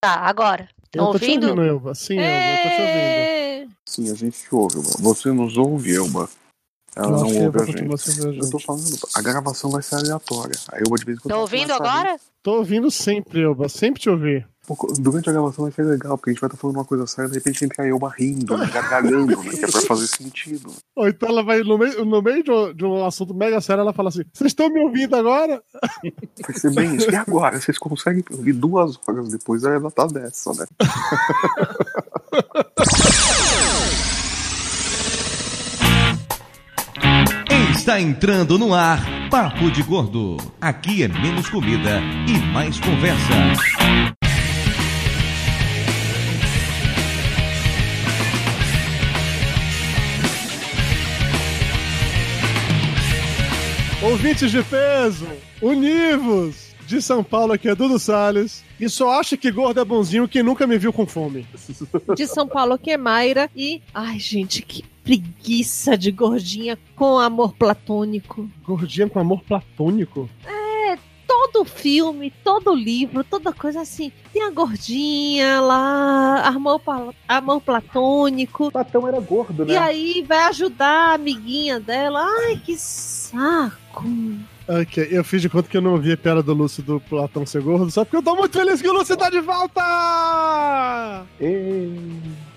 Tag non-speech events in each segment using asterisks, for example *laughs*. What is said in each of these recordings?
Tá, agora. Eu Estão tô te ouvindo? ouvindo, Elba. Sim, Elba, eu tô te ouvindo. É... Sim, a gente te ouve, Elba. Você nos ouve, Elba. Ela Eu não que ouve a gente. Eu tô falando, a gravação vai ser aleatória. A Elba de vez em quando. Ouvindo começa a rir. agora? Tô ouvindo sempre, Elba. Sempre te ouvi. Pouco- Durante a gravação vai ser legal, porque a gente vai estar falando uma coisa séria, de repente entra a Elba rindo, né, gargalhando, né? Que é pra fazer *laughs* sentido. Ou então ela vai, no meio, no meio de, um, de um assunto mega sério, ela fala assim: Vocês estão me ouvindo agora? *laughs* Vai ser bem isso. E agora? Vocês conseguem ouvir duas horas depois, ela tá dessa, né? *laughs* Está entrando no ar Papo de Gordo. Aqui é menos comida e mais conversa. Ouvintes de peso, univos! De São Paulo, aqui é Dudu Salles. E só acha que gordo é bonzinho quem nunca me viu com fome. De São Paulo, aqui é Mayra. E. Ai, gente, que preguiça de gordinha com amor platônico. Gordinha com amor platônico? Todo filme, todo livro, toda coisa assim. Tem a gordinha lá, amor, amor platônico. Platão era gordo, né? E aí vai ajudar a amiguinha dela. Ai, que saco. Ok, eu fiz de conta que eu não ouvi a piada do Lúcio do Platão ser gordo, só porque eu tô muito feliz que o Lúcio tá de volta! Ei.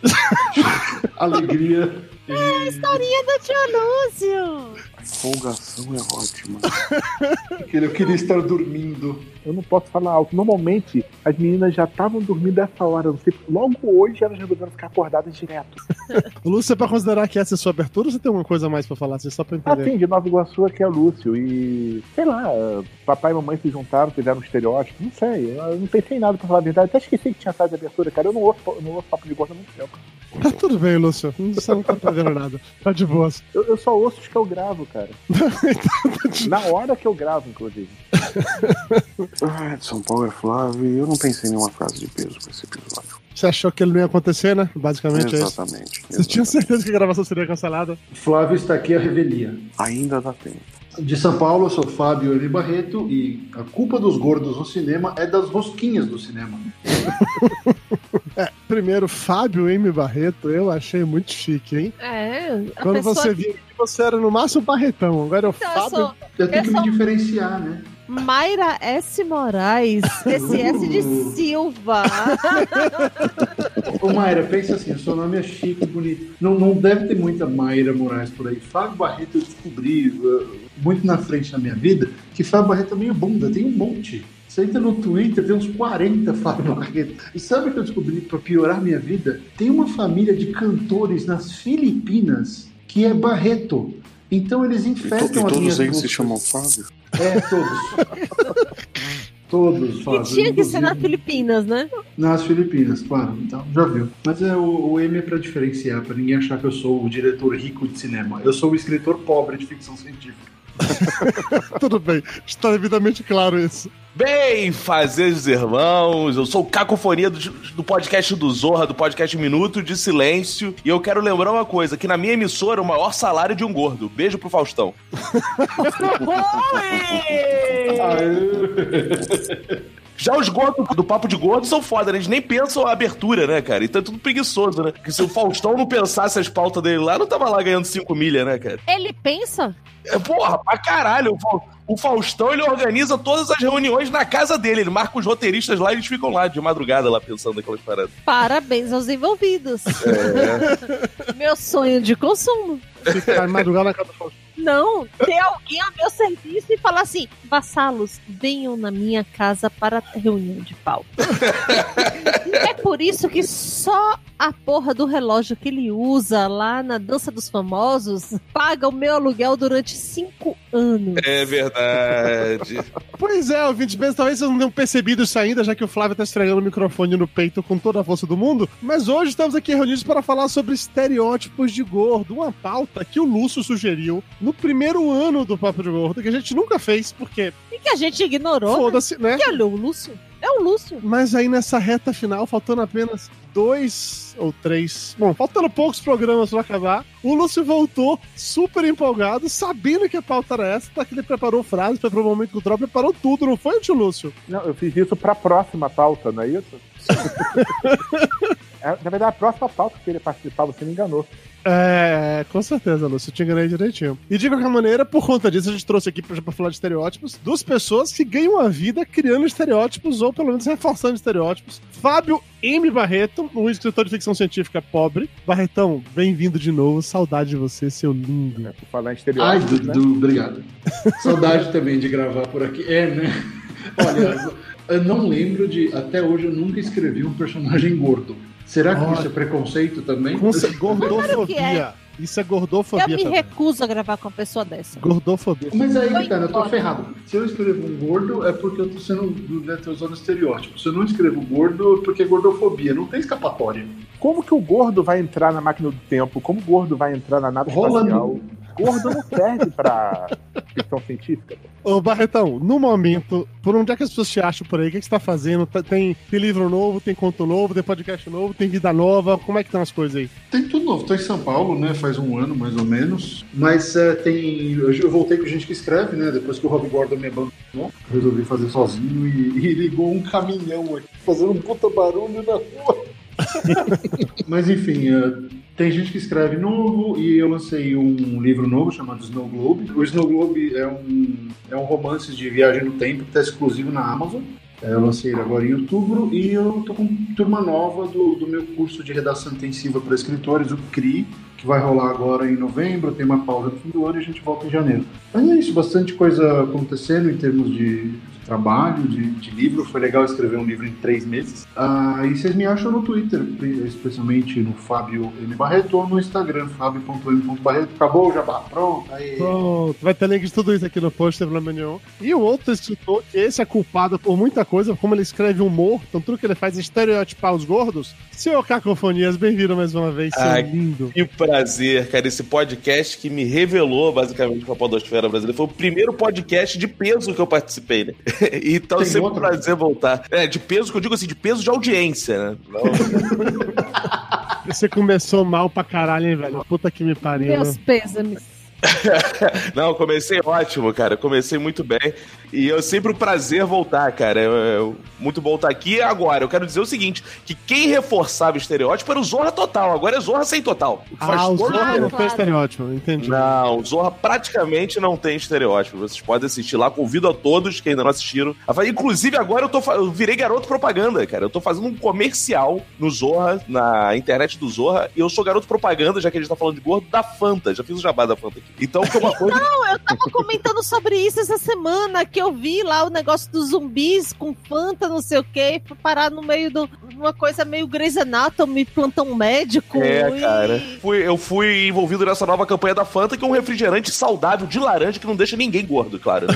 *laughs* Alegria. É a historinha do tio Lúcio. A empolgação é ótima. *laughs* Eu queria estar dormindo. Eu não posso falar alto. Normalmente, as meninas já estavam dormindo essa hora. Não sei, logo hoje elas resolveram ficar acordadas direto. *laughs* Lúcio é pra considerar que essa é a sua abertura ou você tem alguma coisa a mais pra falar? Assim, só pra Ah, entender. sim, de Nova Iguaçu aqui é Lúcio. E, sei lá, papai e mamãe se juntaram, fizeram um estereótipo. Não sei, eu não pensei em nada pra falar a verdade. Até esqueci que tinha frase de abertura, cara. Eu não ouço, não ouço papo de gordo há muito tempo. Tá *laughs* tudo bem, Lúcio. Você não tá perdendo nada. Tá de boas. Eu, eu só ouço os que eu gravo, cara. *laughs* Na hora que eu gravo, inclusive. *laughs* Ah, de São Paulo é Flávio eu não pensei em nenhuma frase de peso pra esse episódio. Você achou que ele não ia acontecer, né? Basicamente é isso. Exatamente. Você tinha certeza que a gravação seria cancelada? Flávio está aqui a revelia. Ainda dá tempo. De São Paulo, eu sou Fábio Eli Barreto e a culpa dos gordos no cinema é das rosquinhas do cinema. *laughs* Primeiro, Fábio M. Barreto, eu achei muito chique, hein? É, a Quando você viu que você era no máximo Barretão, agora é o Então, eu Fábio. sou Eu tenho Eu que me sou- diferenciar, né? Mayra S. Moraes, esse S de Silva. Ô Mayra, pensa assim, o seu nome é chique, bonito. Não, não deve ter muita Mayra Moraes por aí. Fábio Barreto eu descobri uh, muito na frente na minha vida que Fábio Barreto é meio bunda, tem um monte. Você entra no Twitter, tem uns 40 Fábio Barreto. E sabe o que eu descobri pra piorar minha vida? Tem uma família de cantores nas Filipinas que é Barreto. Então eles E, to- infestam e as minhas todos eles se chamam Fábio? É, todos. todos, E Fábio. tinha que ser nas. Filipinas, né? Nas Filipinas, claro. Então, já viu. Mas é, o, o M é pra diferenciar, pra ninguém achar que eu sou o diretor rico de cinema. Eu sou o escritor pobre de ficção científica. *laughs* Tudo bem, está devidamente claro isso. Bem, fazeres irmãos, eu sou o Cacofonia do, do podcast do Zorra, do podcast Minuto de Silêncio, e eu quero lembrar uma coisa, que na minha emissora o maior salário de um gordo. Beijo pro Faustão. *laughs* Já os gordos do Papo de Gordo são foda, né? Eles nem pensam a abertura, né, cara? Então é tudo preguiçoso, né? Porque se o Faustão não pensasse as pautas dele lá, não tava lá ganhando 5 milha, né, cara? Ele pensa? É, porra, pra caralho. O Fa- O Faustão, ele organiza todas as reuniões na casa dele. Ele marca os roteiristas lá e eles ficam lá de madrugada lá pensando naquelas paradas. Parabéns aos envolvidos. É. Meu sonho de consumo. Ficar madrugada na casa do Faustão. Não, ter alguém a meu serviço e falar assim: vassalos, venham na minha casa para a reunião de pauta. *laughs* é por isso que só a porra do relógio que ele usa lá na Dança dos Famosos paga o meu aluguel durante cinco anos. É verdade. *laughs* Pois é, ouvintes bem, talvez vocês não tenham percebido isso ainda, já que o Flávio tá estregando o microfone no peito com toda a força do mundo. Mas hoje estamos aqui reunidos para falar sobre estereótipos de gordo, uma pauta que o Lúcio sugeriu no primeiro ano do Papo de Gordo, que a gente nunca fez, porque E que a gente ignorou. foda-se, né? Que olhou o Lúcio. É o Lúcio. Mas aí nessa reta final, faltando apenas dois ou três. Bom, faltando poucos programas pra acabar, o Lúcio voltou super empolgado, sabendo que a pauta era essa, tá que ele preparou frases, preparou o momento cultural, preparou tudo, não foi, tio Lúcio? Não, eu fiz isso pra próxima pauta, não é isso? *laughs* É, na verdade, a próxima pauta que ele participar, você me enganou. É, com certeza, Lúcio, eu te enganei direitinho. E de qualquer maneira, por conta disso, a gente trouxe aqui pra, pra falar de estereótipos dos pessoas que ganham a vida criando estereótipos, ou pelo menos reforçando estereótipos. Fábio M. Barreto, um escritor de ficção científica pobre. Barretão, bem-vindo de novo, saudade de você, seu lindo. Por falar em Ai, estereótipos, né? Dudu, obrigado. Saudade também de gravar por aqui. É, né? Olha, eu não lembro de. Até hoje eu nunca escrevi um personagem gordo. Será que Olha. isso é preconceito também? Que gordofobia. é. Isso é Eu gordofobia me também. recuso a gravar com uma pessoa dessa. Gordofobia. Mas aí né? eu tô Embora. ferrado. Se eu escrevo um gordo, é porque eu tô sendo. né, tô usando estereótipo. Se eu não escrevo gordo, é porque é gordofobia. Não tem escapatória. Como que o gordo vai entrar na máquina do tempo? Como o gordo vai entrar na nave Rolando. espacial? Gordo não serve pra ficção científica. pô. Ô, Barretão, no momento, por onde é que as pessoas te acham por aí? O que, que você tá fazendo? Tá- Tem, tem livro novo, tem conto novo, tem podcast novo, tem vida nova? Como é que estão as coisas aí? Tem tudo novo. Tô em São Paulo, né? Faz um ano mais ou menos. Mas é, tem. Eu eu voltei com gente que escreve, né? Depois que o Rob Gordon me abandonou, resolvi fazer sozinho e, e ligou um caminhão aqui, fazendo um puta barulho na rua. *laughs* Mas enfim, é, tem gente que escreve novo e eu lancei um livro novo chamado Snow Globe. O Snow Globe é um, é um romance de viagem no tempo que está exclusivo na Amazon. É, Eu lancei ele agora em outubro e eu tô com turma nova do, do meu curso de redação intensiva para escritores, o CRI, que vai rolar agora em novembro, tem uma pausa no fim do ano e a gente volta em janeiro. Mas é isso, bastante coisa acontecendo em termos de trabalho, de, de livro. Foi legal escrever um livro em três meses. Ah, e vocês me acham no Twitter, especialmente no Fábio M. Barreto ou no Instagram, fábio.m.barreto. Acabou o jabá, pronto. Aí. Pronto, vai ter link de tudo isso aqui no post, problema nenhum. E o outro escritor, que esse é culpado por muita coisa, como ele escreve humor, então tudo que ele faz é estereotipar os gordos. Senhor Cacofonias, bem-vindo mais uma vez, seu Ai, lindo. Que prazer, cara. Esse podcast que me revelou, basicamente, com a Podosfera Brasileira. Foi o primeiro podcast de peso que eu participei, né? *laughs* *laughs* Então, Tem sempre um outro? prazer voltar. É, de peso que eu digo assim, de peso de audiência, né? Não- *laughs* Você começou mal pra caralho, hein, velho? Puta que me pariu. Meus né? pêsames. *laughs* Não, comecei ótimo, cara. Comecei muito bem. E é sempre um prazer voltar, cara. É, é muito bom estar aqui. Agora, eu quero dizer o seguinte: que quem reforçava o estereótipo era o Zorra Total. Agora é Zorra sem total. O que faz Ah, o todo Zorra Claro, não tem claro. estereótipo, entendi. Não, o Zorra praticamente não tem estereótipo. Vocês podem assistir lá. Convido a todos que ainda não assistiram. Inclusive, agora eu, tô, eu virei garoto propaganda, cara. Eu tô fazendo um comercial no Zorra, na internet do Zorra, e eu sou garoto propaganda, já que a gente tá falando de gordo, da Fanta. Já fiz o jabá da Fanta aqui. Então, que é uma *laughs* coisa. Não, eu tava comentando sobre isso essa semana, que eu vi lá o negócio dos zumbis com Fanta, não sei o quê, fui parar no meio de uma coisa meio Grey's Anatomy, plantão médico. É, e- cara. Fui- eu fui envolvido nessa nova campanha da Fanta, que é um refrigerante saudável de laranja que não deixa ninguém gordo, claro. né?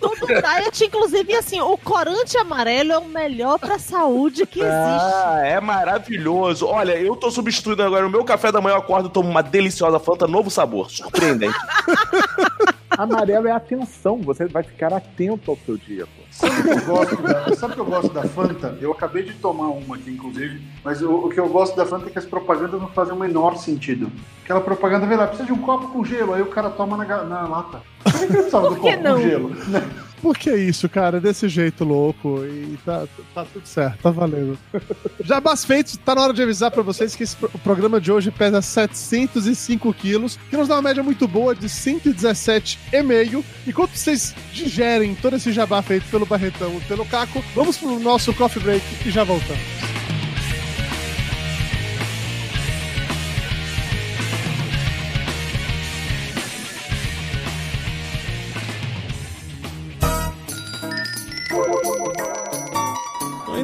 Todo diet, inclusive, assim, o corante amarelo é o melhor pra saúde que existe. Ah, é maravilhoso. Olha, eu tô substituindo agora o meu café da manhã, eu acordo e tomo uma deliciosa Fanta, novo sabor. Surpreendente. *laughs* Amarelo é atenção, você vai ficar atento ao seu dia, pô. Sabe o que eu gosto da, sabe que eu gosto da Fanta? Eu acabei de tomar uma aqui, inclusive, mas o, o que eu gosto da Fanta é que as propagandas não fazem o menor sentido. Aquela propaganda vê lá, precisa de um copo com gelo, aí o cara toma na, na lata. Por que que ele precisava do copo não? com gelo? Por que isso, cara? Desse jeito louco. E tá, tá tudo certo, tá valendo. *laughs* Jabás feitos, tá na hora de avisar pra vocês que esse o programa de hoje pesa 705 quilos, que nos dá uma média muito boa de 117,5. Enquanto vocês digerem todo esse jabá feito pelo Barretão e pelo Caco, vamos pro nosso coffee break e já voltamos.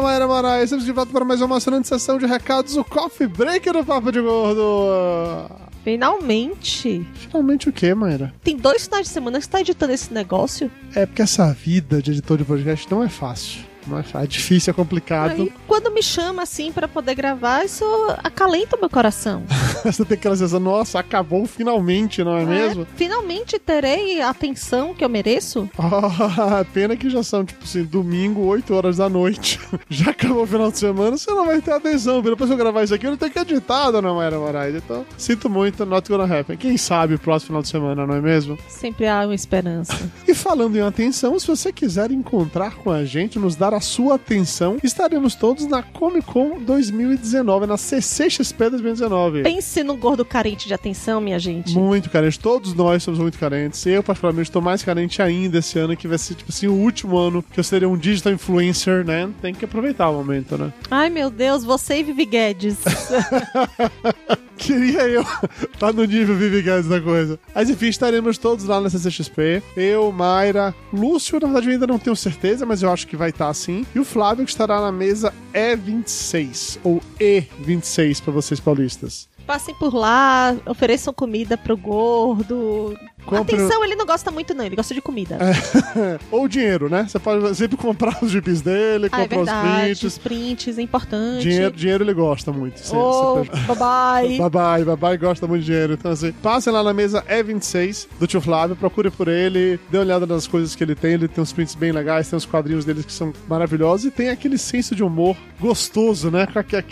Moraes, estamos de volta para mais uma emocionante sessão de recados, o Coffee Break do Papo de Gordo. Finalmente. Finalmente o quê, Mayra? Tem dois finais de semana que você tá editando esse negócio. É porque essa vida de editor de podcast não é fácil. Não é é difícil, é complicado. Aí, quando me chama assim pra poder gravar, isso acalenta o meu coração. *laughs* Você tem aquela sensação, nossa, acabou finalmente, não é, mesmo? Finalmente terei a atenção que eu mereço. Ah, *laughs* pena que já são, tipo assim, domingo, 8 horas da noite. *laughs* Já acabou o final de semana, você não vai ter atenção. Depois que eu gravar isso aqui, eu não tenho que editar, dona Mayra Moraes. Então, sinto muito, not gonna happen. Quem sabe o próximo final de semana, não é mesmo? Sempre há uma esperança. E falando em atenção, se você quiser encontrar com a gente, nos dar a sua atenção, estaremos todos na Comic Con 2019, na CCXP 2019. Pense num gordo carente de atenção, minha gente. Muito carente. Todos nós somos muito carentes. Eu, particularmente, estou mais carente ainda esse ano, que vai ser, tipo assim, o último ano que eu seria um digital influencer, né? Tem que aproveitar o momento, né? Ai, meu Deus, você e Vivi Guedes. *laughs* Queria eu *laughs* tá no nível Vivi Guedes da coisa. Mas enfim, estaremos todos lá na CCXP. Eu, Mayra, Lúcio, na verdade eu ainda não tenho certeza, mas eu acho que vai estar assim. E o Flávio que estará na mesa E26, ou E26 para vocês paulistas. Passem por lá, ofereçam comida pro gordo. Compre- Atenção, ele não gosta muito, não, ele gosta de comida. *laughs* ou dinheiro, né? Você pode sempre comprar os gibis dele, Ah, é comprar os verdade, prints. os prints, é importante. Dinheiro, dinheiro ele gosta muito. Cê- Oh, cê- babai. *laughs* Babai, babai gosta muito de dinheiro. Então, assim, passem lá na mesa E26 do tio Flávio, procure por ele, dê uma olhada nas coisas que ele tem. Ele tem uns prints bem legais, tem uns quadrinhos deles que são maravilhosos e tem aquele senso de humor gostoso, né?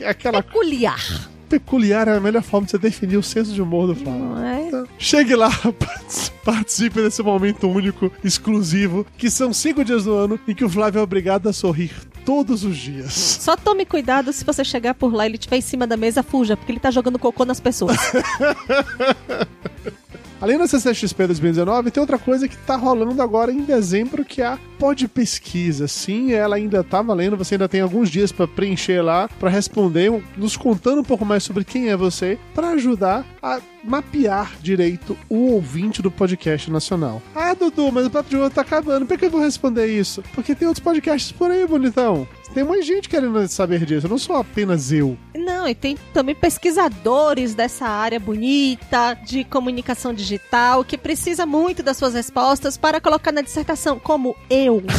Aquela Peculiar. Peculiar é a melhor forma de você definir o senso de humor do Flávio. É? Então, chegue lá, *laughs* participe desse momento único, exclusivo, que são cinco dias do ano em que o Flávio é obrigado a sorrir todos os dias. Só tome cuidado se você chegar por lá e ele estiver em cima da mesa, fuja, porque ele tá jogando cocô nas pessoas. *laughs* Além da CCXP 2019, tem outra coisa que tá rolando agora em dezembro, que é a Pod Pesquisa. Sim, ela ainda tá valendo, você ainda tem alguns dias pra preencher lá, pra responder, nos contando um pouco mais sobre quem é você, pra ajudar a mapear direito o ouvinte do podcast nacional. Ah, Dudu, mas o Papo de Ouro tá acabando, por que eu vou responder isso? Porque tem outros podcasts por aí, bonitão. Tem mais gente querendo saber disso, não sou apenas eu. Não, e tem também pesquisadores dessa área bonita de comunicação digital que precisa muito das suas respostas para colocar na dissertação, como eu. *laughs*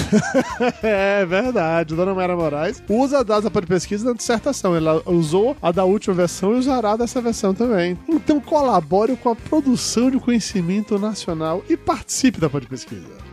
É verdade. Dona Mara Moraes usa a data para pesquisa na dissertação. Ela usou a da última versão e usará dessa versão também. Então colabore com a produção de conhecimento nacional e participe da Pod Pesquisa.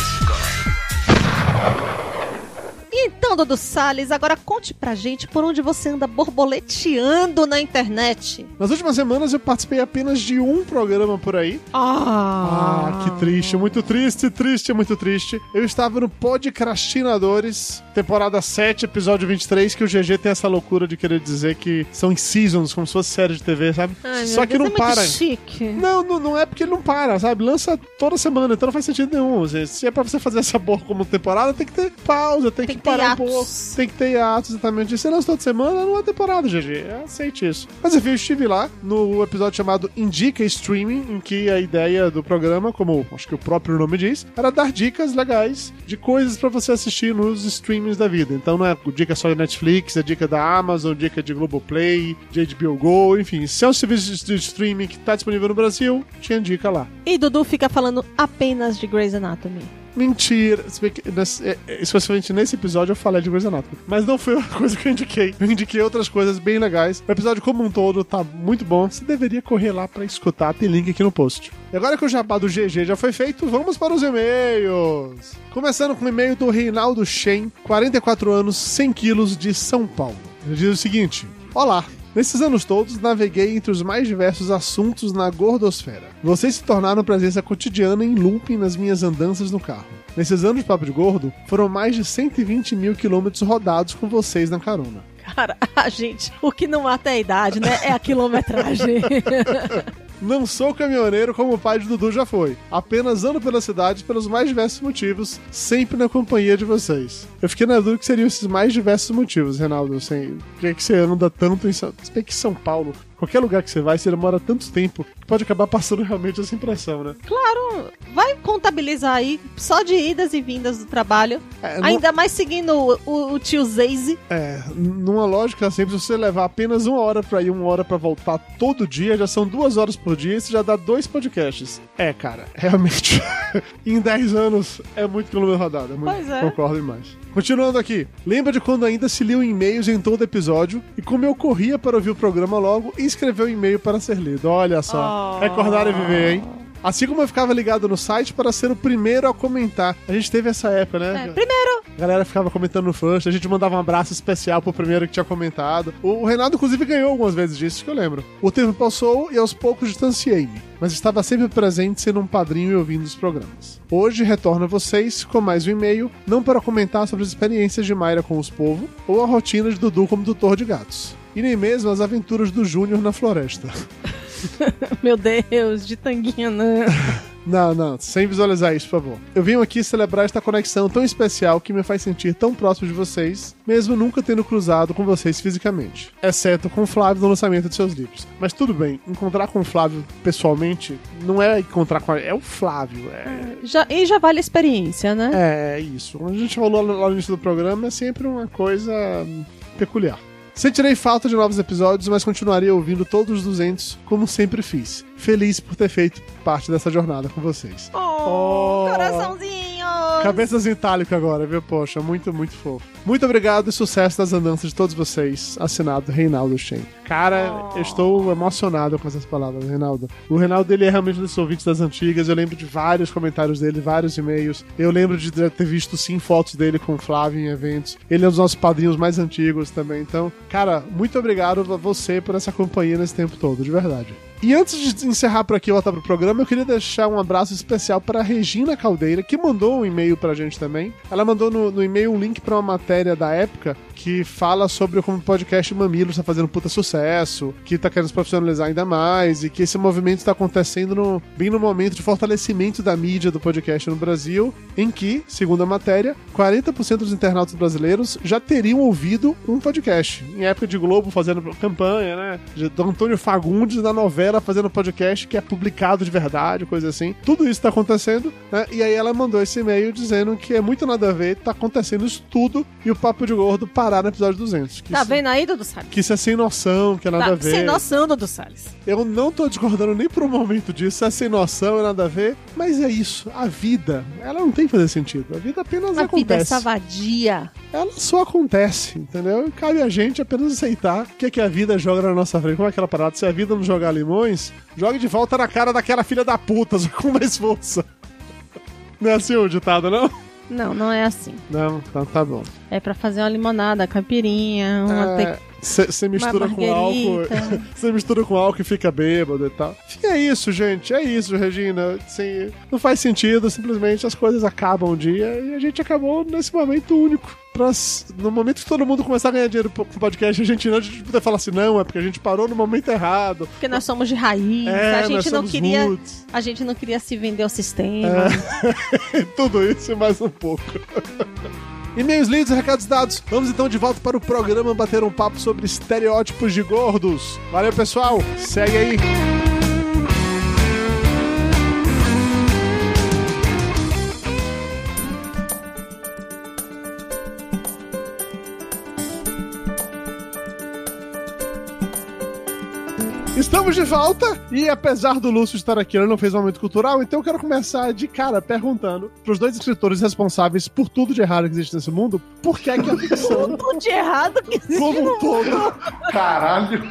Então, Dudu Salles, agora conte pra gente por onde você anda borboleteando na internet. Nas últimas semanas eu participei apenas de um programa por aí. Ah, Ah, que triste, muito triste, triste, muito triste. Eu estava no Podcrastinadores, temporada 7, episódio 23, que o GG tem essa loucura de querer dizer que são em seasons, como se fosse série de TV, sabe? Ai, Só que não é para. chique. Não, não, não é porque ele não para, sabe? Lança toda semana, então não faz sentido nenhum. Se- é pra você fazer essa boa como temporada, tem que ter pausa, tem, Tem que que parar um Tem que ter hiatos, exatamente. Se lança toda semana, não é temporada, GG. Aceite isso. Mas enfim, eu estive lá no episódio chamado Indica Streaming, em que a ideia do programa, como acho que o próprio nome diz, era dar dicas legais de coisas pra você assistir nos streamings da vida. Então não é dica só de Netflix, é dica da Amazon, dica de Globoplay, de HBO Go, enfim. Se é um serviço de streaming que tá disponível no Brasil, tinha dica lá. E Dudu fica falando apenas de Grey's Anatomy. Mentira. É, é, Especialmente nesse episódio eu falei de Grey's Anatomy. Mas não foi *laughs* a coisa que eu indiquei. Eu indiquei outras coisas bem legais. O episódio como um todo tá muito bom. Você deveria correr lá pra escutar. Tem link aqui no post. E agora que o jabá do GG já foi feito, vamos para os e-mails. Começando com o e-mail do Reinaldo Shen, 44 anos, 100 quilos, de São Paulo. Ele diz o seguinte: Olá. Nesses anos todos, naveguei entre os mais diversos assuntos na gordosfera. Vocês se tornaram presença cotidiana em looping nas minhas andanças no carro. Nesses anos de Papo de Gordo, foram mais de 120 mil quilômetros rodados com vocês na carona. Cara, a *laughs* gente, o que não mata é a idade, né? É a quilometragem. *laughs* Não sou caminhoneiro como o pai de Dudu já foi. Apenas ando pela cidade pelos mais diversos motivos, sempre na companhia de vocês. Eu fiquei na dúvida que seriam esses mais diversos motivos, Reinaldo. Assim, por que que você anda tanto em São... São Paulo... Qualquer lugar que você vai, você demora tanto tempo que pode acabar passando realmente essa impressão, né? Claro, vai contabilizar aí só de idas e vindas do trabalho. É, Ainda mais seguindo o, o, o tio Zaze. É, numa lógica simples, se você levar apenas uma hora pra ir, uma hora pra voltar todo dia, já são duas horas por dia, isso já dá dois podcasts. É, cara, *laughs* realmente, em 10 anos é muito quilômetro rodado. É muito, Pois é. Concordo demais. Continuando aqui, lembra de quando ainda se liam e-mails em todo episódio e como eu corria para ouvir o programa logo e escrever um e-mail para ser lido. Olha só, Oh. recordar e viver, hein? Assim como eu ficava ligado no site para ser o primeiro a comentar. A gente teve essa época, né? É, primeiro, A galera ficava comentando no First, a gente mandava um abraço especial pro primeiro que tinha comentado. O Renato, inclusive, ganhou algumas vezes disso, que eu lembro. O tempo passou e aos poucos distanciei-me, mas estava sempre presente sendo um padrinho e ouvindo os programas. Hoje retorno a vocês com mais um e-mail, não para comentar sobre as experiências de Mayra com os povos ou a rotina de Dudu como tutor de gatos. E nem mesmo as aventuras do Júnior na floresta. *laughs* *laughs* meu Deus, de tanguinha não. Não, não, sem visualizar isso, por favor. Eu venho aqui celebrar esta conexão tão especial que me faz sentir tão próximo de vocês, mesmo nunca tendo cruzado com vocês fisicamente. Exceto com o Flávio no lançamento de seus livros. Mas tudo bem, encontrar com o Flávio pessoalmente não é encontrar com. É o Flávio. É, Já, e já vale a experiência, né? é isso. Como a gente falou lá no início do programa, é sempre uma coisa peculiar. Sentirei falta de novos episódios, mas continuarei ouvindo todos os 200, como sempre fiz. Feliz por ter feito parte dessa jornada com vocês. Oh, Oh. coraçãozinho! Cabeças em itálico agora, viu? Poxa, muito, muito fofo. Muito obrigado e sucesso das andanças de todos vocês. Assinado Reinaldo Shen. Cara, eu estou emocionado com essas palavras, Reinaldo. O Reinaldo, ele é realmente um dos ouvintes das antigas. Eu lembro de vários comentários dele, vários e-mails. Eu lembro de ter visto, sim, fotos dele com o Flávio em eventos. Ele é um dos nossos padrinhos mais antigos também. Então, cara, muito obrigado a você por essa companhia nesse tempo todo, de verdade. E antes de encerrar por aqui e voltar pro programa, eu queria deixar um abraço especial para Regina Caldeira, que mandou um e-mail pra gente também. Ela mandou no, no e-mail um link pra uma matéria da época que fala sobre como o podcast Mamilo está fazendo puta sucesso, que tá querendo se profissionalizar ainda mais e que esse movimento está acontecendo no- bem no momento de fortalecimento da mídia do podcast no Brasil, em que, segundo a matéria, 40% dos internautas brasileiros já teriam ouvido um podcast. Em época de Globo fazendo campanha, né? De do Antônio Fagundes na novela fazendo podcast que é publicado de verdade, coisa assim. Tudo isso tá acontecendo, né? E aí ela mandou esse e-mail dizendo que é muito nada a ver, tá acontecendo isso tudo e o Papo de Gordo parar no episódio 200. Que Tá isso, vendo aí, Dudu Salles? que isso é sem noção, que é nada Tá a ver. sem noção, Dudu Salles. Eu não tô discordando nem por um momento disso, é sem noção, é nada a ver, mas é isso. A vida, ela não tem que fazer sentido. A vida apenas A vida é acontece. savadia. ela só acontece, entendeu? E cabe a gente apenas aceitar o que, é que a vida joga na nossa frente. Como é aquela parada? Se a vida não jogar limões, jogue de volta na cara daquela filha da puta, *laughs* só com mais força. Não é assim o ditado, não? Não, não é assim. Não, então tá bom. É pra fazer uma limonada, caipirinha, uma É, Você mistura com álcool. Você *laughs* mistura com álcool e fica bêbado e tal. E é isso, gente. É isso, Regina. Assim, não faz sentido. Simplesmente as coisas acabam um dia e a gente acabou nesse momento único. Pra, no momento que todo mundo começar a ganhar dinheiro com o podcast argentino, a gente poder falar assim, não, é porque a gente parou no momento errado. Porque nós somos de raiz, É, a gente não queria, roots. a gente não queria se vender ao sistema. É. *laughs* Tudo isso e mais um pouco. *laughs* E-mails lidos e recados dados. Vamos então de volta para o programa bater um papo sobre estereótipos de gordos. Valeu, pessoal. Segue aí. Estamos de volta e apesar do Lúcio estar aqui, ele não fez um momento cultural, então eu quero começar de cara perguntando pros dois escritores responsáveis por tudo de errado que existe nesse mundo, por que é que a ficção *laughs* Tudo de errado que existe como um todo, Caralho.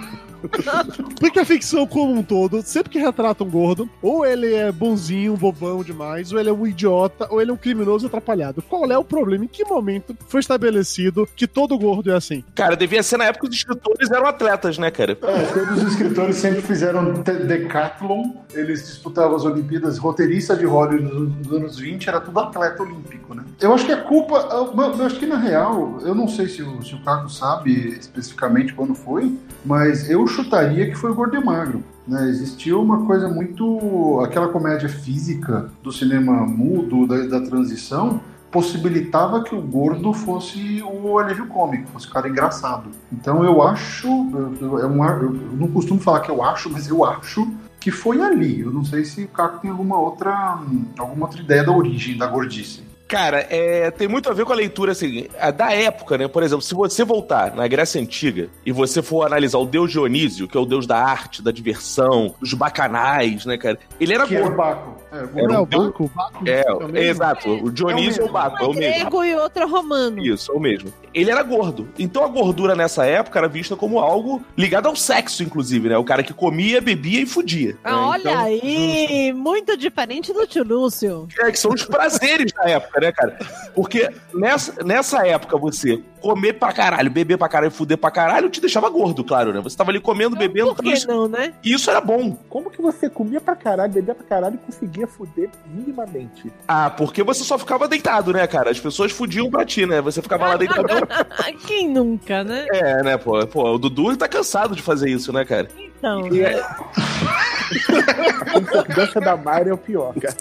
*laughs* por que a ficção como um todo, sempre que retrata um gordo, ou ele é bonzinho, bobão demais, ou ele é um idiota, ou ele é um criminoso atrapalhado. Qual é o problema? Em que momento foi estabelecido que todo gordo é assim? Cara, devia ser na época que os escritores eram atletas, né, cara? É, todos os escritores sempre fizeram decathlon, eles disputavam as Olimpíadas, roteirista de Hollywood nos, nos anos 20 era tudo atleta olímpico, né? Eu acho que a culpa, eu, eu acho que na real, eu não sei se o, se o Caco sabe especificamente quando foi, mas eu chutaria que foi o Gordo e Magro. Né, existia uma coisa muito. aquela comédia física do cinema mudo, da, da transição, possibilitava que o gordo fosse o alívio cômico, fosse o cara engraçado. Então eu acho, eu, é eu não costumo falar que eu acho, mas eu acho que foi ali. Eu não sei se o Caco tem alguma outra, alguma outra ideia da origem da gordice. Cara, é, tem muito a ver com a leitura, assim, a da época, né? Por exemplo, se você voltar na Grécia Antiga e você for analisar o deus Dionísio, que é o deus da arte, da diversão, dos bacanais, né, cara? Ele era Que era o gordo. Baco. É, o Era um o Baco, o Baco. É, o mesmo? exato. O Dionísio é o Baco, é o Um é mesmo. grego e outro é romano. Isso, é o mesmo. Ele era gordo. Então a gordura nessa época era vista como algo ligado ao sexo, inclusive, né? O cara que comia, bebia e fudia. né? Ah, Olha Então, aí, muito diferente do tio Lúcio. É, que são os prazeres da época, né, cara? Porque nessa, nessa época você comer pra caralho, beber pra caralho, fuder pra caralho, te deixava gordo, claro, né? Você tava ali comendo, bebendo, Por que isso, não, né? isso era bom. Como que você comia pra caralho, bebia pra caralho e conseguia fuder minimamente? Ah, porque você só ficava deitado, né, cara? As pessoas fudiam pra ti, né? Você ficava lá deitado. *laughs* Quem nunca, né? É, né, pô? Pô, o Dudu tá cansado de fazer isso, né, cara? Então, E é- A dança da Mayra é o pior, cara.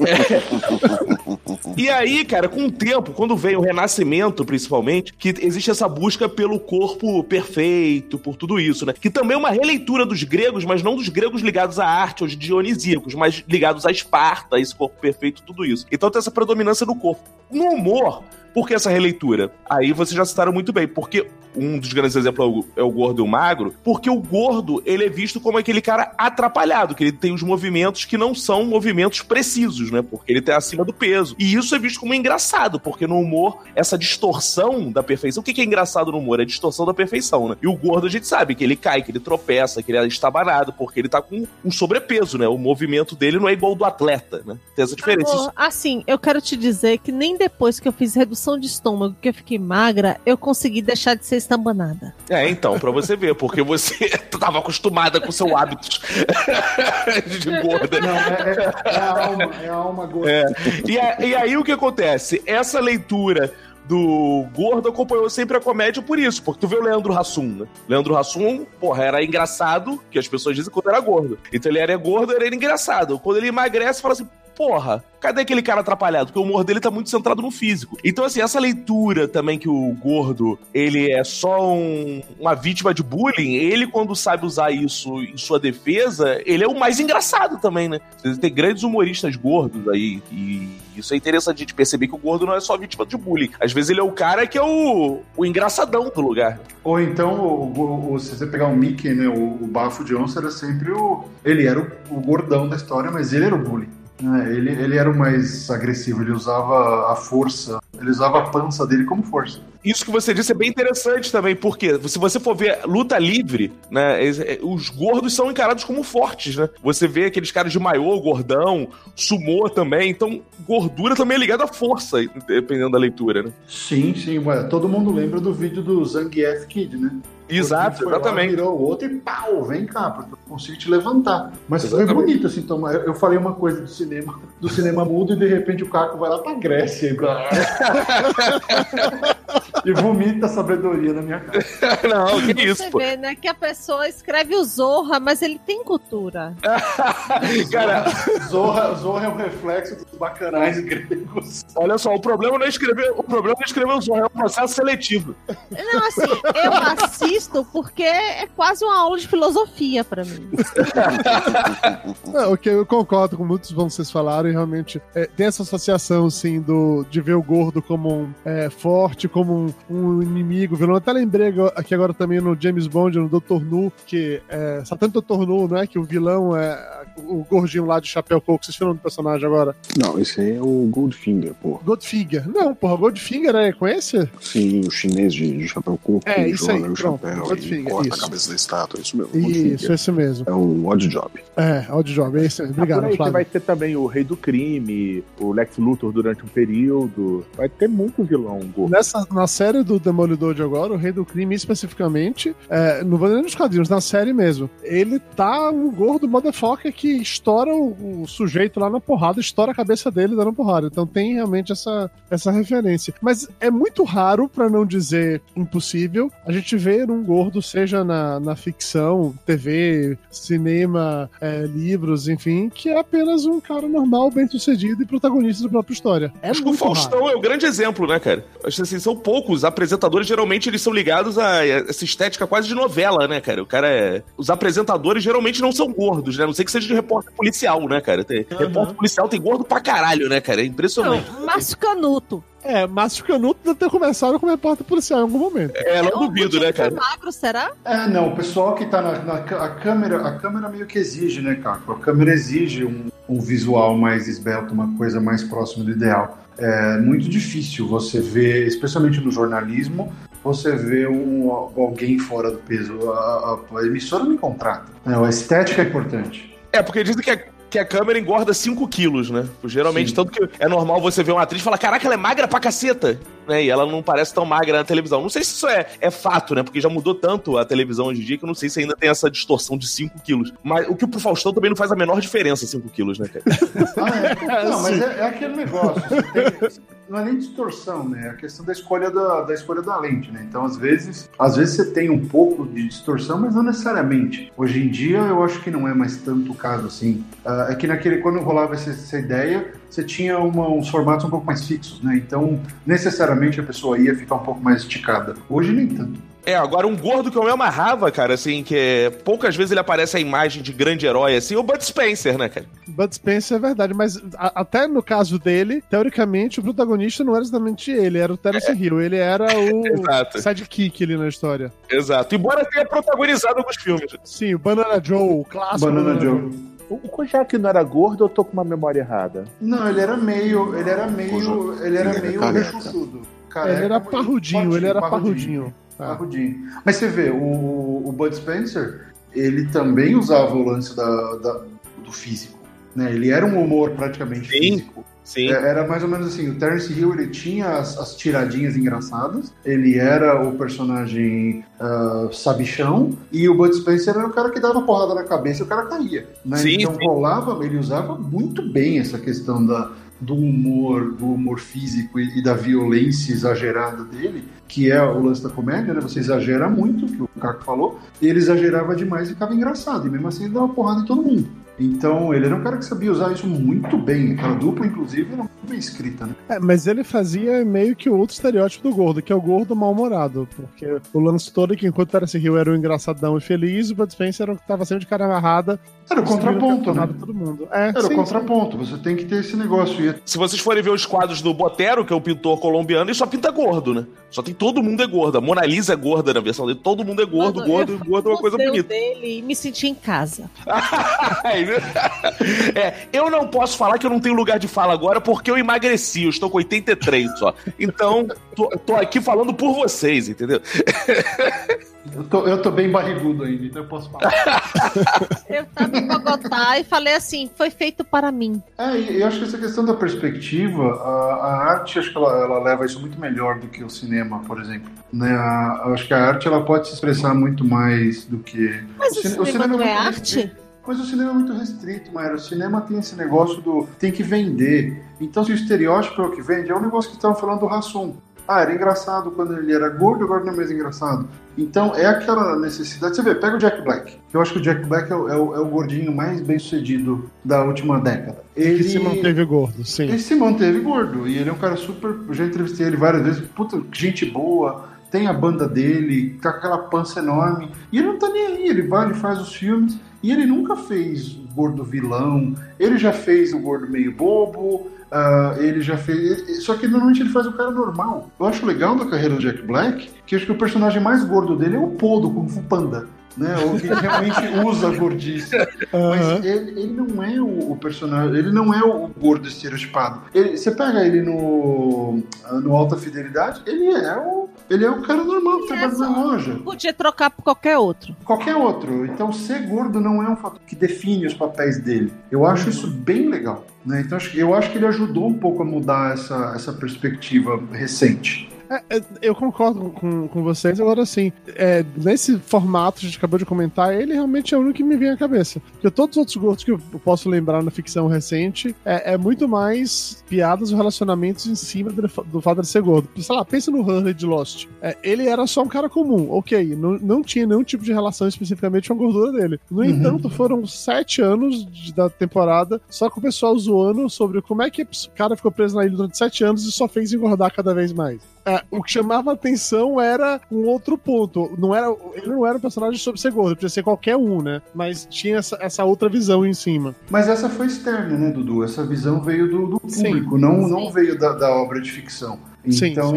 E aí, cara, com o tempo, quando vem o renascimento, principalmente, que existe essa busca pelo corpo perfeito, por tudo isso, né? Que também é uma releitura dos gregos, mas não dos gregos ligados à arte, aos dionisíacos, mas ligados à Esparta, a esse corpo perfeito, tudo isso. Então tem essa predominância no corpo. No humor, por que essa releitura? Aí vocês já citaram muito bem, porque um dos grandes exemplos é o, é o gordo e o magro, porque o gordo, ele é visto como aquele cara atrapalhado, que ele tem os movimentos que não são movimentos precisos, né? Porque ele tá acima do peso. E isso é visto como engraçado, porque no humor, essa distorção da perfeição, o que que é engraçado no humor? É a distorção da perfeição, né? E o gordo a gente sabe que ele cai, que ele tropeça, que ele é estabanado, porque ele tá com um sobrepeso, né? O movimento dele não é igual ao do atleta, né? Tem essa diferença. Amor, assim, eu quero te dizer que nem depois que eu fiz redução de estômago, que eu fiquei magra, eu consegui deixar de ser estambanada. É, então, pra você ver, porque você *laughs* tava acostumada com seu hábito *laughs* de gorda. Não, é, é- é a alma, é a alma gorda. É. E, a- e aí o que acontece? Essa leitura do gordo acompanhou sempre a comédia por isso, porque tu vê o Leandro Hassum, né? Leandro Hassum, porra, era engraçado, que as pessoas dizem quando era gordo. Então ele era gordo, era engraçado. Quando ele emagrece, fala assim, porra, cadê aquele cara atrapalhado? Porque o humor dele tá muito centrado no físico. Então, assim, essa leitura também que o gordo, ele é só um- uma vítima de bullying, ele, quando sabe usar isso em sua defesa, ele é o mais engraçado também, né? Tem grandes humoristas gordos aí, e isso é interessante a gente perceber que o gordo não é só vítima de bullying. Às vezes ele é o cara que é o, o engraçadão do lugar. Ou então, o, o- se você pegar o Mickey, né, o, o Bafo Johnson era sempre o. Ele era o, o gordão da história, mas ele era o bully. Né? Ele, ele era o mais agressivo, ele usava a força, ele usava a pança dele como força. Isso que você disse é bem interessante também, porque se você for ver luta livre, né, é, os gordos são encarados como fortes, né? Você vê aqueles caras de maiô, gordão, sumô também, então gordura também é ligada à força, dependendo da leitura, né? Sim, sim. todo mundo lembra do vídeo do Zangief Kid, né? Exato, Foi lá, exatamente. virou o outro e pau, vem cá, porque eu consigo te levantar. Mas foi Exatamente. bonito, assim, então, eu falei uma coisa do cinema, do cinema mudo e de repente o Caco vai lá pra Grécia e, *laughs* e vomita a sabedoria na minha cara. *laughs* Não, que isso, Você pô. vê, né, que a pessoa escreve o Zorra, mas ele tem cultura. *laughs* Cara, Zorra, Zorra é o reflexo dos bacanais gregos. olha só, o problema não é escrever, o problema não é escrever o Zorro, é o processo seletivo. Não, assim, eu assisto porque é quase uma aula de filosofia pra mim. *laughs* É, ok, eu concordo com muitos que vocês falaram e realmente é, tem essa associação, assim, do, de ver o gordo como um é, forte, como um, um inimigo, vilão. Eu até lembrei aqui agora também no James Bond, no Dr. Nu, que é, só tanto Dr. Nu, não é? Que o vilão é o gordinho lá de chapéu coco, vocês viram do personagem agora? Não, esse aí é o Goldfinger, pô. Goldfinger. Não, porra, Goldfinger é com esse? Sim, o chinês de, de chapéu curto, É, isso aí, o pronto, chapéu Goldfinger, corta isso. a cabeça da estátua, é isso mesmo. Isso, esse mesmo. É o Odd Job. É, Odd Job, é esse mesmo. Obrigado, Por aí você Flávio. vai ter também o Rei do Crime, o Lex Luthor durante um período. Vai ter muito vilão gordo. Nessa, na série do Demolidor de agora, o Rei do Crime especificamente, é, não vou nem nos quadrinhos, na série mesmo, ele tá um gordo motherfucker que estoura o, o sujeito lá na porrada, estoura a cabeça dele dando porrada. Então tem realmente essa, essa referência. Mas é muito raro, para não dizer impossível, a gente ver um gordo, seja na, na ficção, TV, cinema, é, livros, enfim, que é apenas um cara normal, bem sucedido e protagonista da própria história. É Acho que o Faustão raro. é o grande exemplo, né, cara? Acho que assim, são poucos. Apresentadores geralmente eles são ligados a essa estética quase de novela, né, cara? O cara é. Os apresentadores geralmente não são gordos, né? A Não sei que seja de repórter policial, né, cara? Tem... Repórter policial tem gordo pra caralho, né, cara? É impressionante. Não, Márcio Canuto. É, Márcio Canuto deve ter começado como repórter policial em algum momento. É, não duvido, né, cara? Magro, será? É, não, o pessoal que tá na, na a câmera, a câmera meio que exige, né, Caco? A câmera exige um, um visual mais esbelto, uma coisa mais próxima do ideal. É muito difícil você ver, especialmente no jornalismo, você vê um, alguém fora do peso. A, a- a emissora me contrata. É, a estética é importante. É, porque dizem que a, que a câmera engorda 5 quilos, né? Geralmente, Sim. tanto que é normal você ver uma atriz e falar, caraca, ela é magra pra caceta, né? E ela não parece tão magra na televisão. Não sei se isso é, é fato, né? Porque já mudou tanto a televisão hoje em dia que eu não sei se ainda tem essa distorção de 5 quilos. Mas o que pro Faustão também não faz a menor diferença, 5 quilos, né, cara? *laughs* Ah, é? *laughs* Não, mas é, é aquele negócio. você tem- não é nem distorção, né? É a questão da escolha da, da escolha da lente, né? Então, às vezes, às vezes você tem um pouco de distorção, mas não necessariamente. Hoje em dia, eu acho que não é mais tanto o caso assim. Ah, é que naquele quando rolava essa, essa ideia, você tinha uma- uns formatos um pouco mais fixos, né? Então, necessariamente a pessoa ia ficar um pouco mais esticada. Hoje nem tanto. É, agora um gordo que eu me amarrava, cara, assim, que é, poucas vezes ele aparece a imagem de grande herói, assim, o Bud Spencer, né, cara? Bud Spencer é verdade, mas a- até no caso dele, teoricamente, o protagonista não era exatamente ele, era o Terence Hill. Ele era o *laughs* Exato. sidekick ali na história. Exato. Embora tenha protagonizado alguns filmes. Sim, o Banana Joe, o clássico. Banana Joe. O o Kojak não era gordo ou eu tô com uma memória errada? Não, ele era meio. Ele era meio. Ele era meio rechonchudo. Ele era parrudinho, ele era parrudinho. Parrudinho. Ah. Mas você vê, o, o Bud Spencer, ele também usava o lance da, da- do físico. Né? Ele era um humor praticamente Sim. físico. Sim. É, Era mais ou menos assim, o Terence Hill ele tinha as, as tiradinhas engraçadas, ele era o personagem ah, sabichão, e o Bud Spencer era o cara que dava porrada na cabeça e o cara caía. Né? Sim, então sim. rolava, ele usava muito bem essa questão da, do humor, do humor físico e, e da violência exagerada dele, que é o lance da comédia, né? Você exagera muito, que o Caco falou, e ele exagerava demais e ficava engraçado, e mesmo assim ele dava porrada em todo mundo. Então ele era um cara que sabia usar isso muito bem. Aquela dupla, inclusive, era muito bem escrita, né? É, mas ele fazia meio que o outro estereótipo do gordo, que é o gordo mal-humorado. Porque o lance todo é que enquanto o Terence Hill era o engraçadão e feliz, o Bud Spencer era o que tava sempre de cara amarrada. Era o contraponto, né? Todo mundo. É, Era sim, o contraponto. Você tem que ter esse negócio. E Se vocês forem ver os quadros do Botero, que é o pintor colombiano, ele só pinta gordo, né? Só tem todo mundo é gordo. A Mona Lisa é gorda na versão dele. Todo mundo é gordo, Mano, gordo, eu gordo é uma coisa bonita. dele e me senti em casa. *laughs* é, eu não posso falar que eu não tenho lugar de fala agora porque eu emagreci, eu estou com 83 só. Então, tô, tô aqui falando por vocês, entendeu? *laughs* eu tô, eu tô bem barrigudo ainda, então eu posso falar. *laughs* Eu tava em Bogotá e falei assim: foi feito para mim. É, e eu acho que essa questão da perspectiva, a, a arte, acho que ela, ela leva isso muito melhor do que o cinema, por exemplo. Né? A- eu acho que a arte ela pode se expressar muito mais do que. Mas o cine- cinema não é muito arte? Mas o cinema é muito restrito, Mayra. O cinema tem esse negócio do. tem que vender. Então, se o estereótipo é o que vende, é o negócio que estavam falando do Rassum. Ah, era engraçado quando ele era gordo, agora não é mais engraçado. Então, é aquela necessidade. Você vê, pega o Jack Black. Eu acho que o Jack Black é o, é o- é o gordinho mais bem sucedido da última década. Ele se manteve gordo, sim. Ele se manteve gordo. E ele é um cara super. eu Já entrevistei ele várias vezes. Puta, gente boa. Tem a banda dele, com aquela pança enorme. E ele não tá nem aí. Ele vai, ele faz os filmes. E ele nunca fez o gordo vilão. Ele já fez o gordo meio bobo. ah, ele já fez. Só que normalmente ele faz o cara normal. Eu acho legal da carreira do Jack Black que acho que o personagem mais gordo dele é o Po do Kung Fu Panda. Né, o que realmente usa a gordice. Mas ele, ele não é o, o personagem, ele não é o gordo estereotipado. Ele- você pega ele no, no Alta Fidelidade, ele é o, ele é o cara normal que trabalha na loja. Podia trocar por qualquer outro. Qualquer outro. Então, ser gordo não é um fator que define os papéis dele. Eu acho isso bem legal. Né? Então, eu acho que ele ajudou um pouco a mudar essa, essa perspectiva recente. É, é, eu concordo com, com vocês, agora sim, é, nesse formato que a gente acabou de comentar, ele realmente é o único que me vem à cabeça. Porque todos os outros gordos que eu posso lembrar na ficção recente é, é muito mais piadas ou relacionamentos em cima do, do fato de ser gordo. Sei lá, pensa no Hurley de Lost. É, ele era só um cara comum, ok, não, não tinha nenhum tipo de relação especificamente com a gordura dele. No Uhum. entanto, foram sete anos de- da temporada só com o pessoal zoando sobre como é que esse cara ficou preso na ilha durante sete anos e só fez engordar cada vez mais. É, o que chamava atenção era um outro ponto. Não era, ele não era um personagem sobre ser gordo, podia ser qualquer um, né? Mas tinha essa, essa outra visão em cima. Mas essa foi externa, né, Dudu? Essa visão veio do, do público, não, não veio da, da obra de ficção. Sim, Então,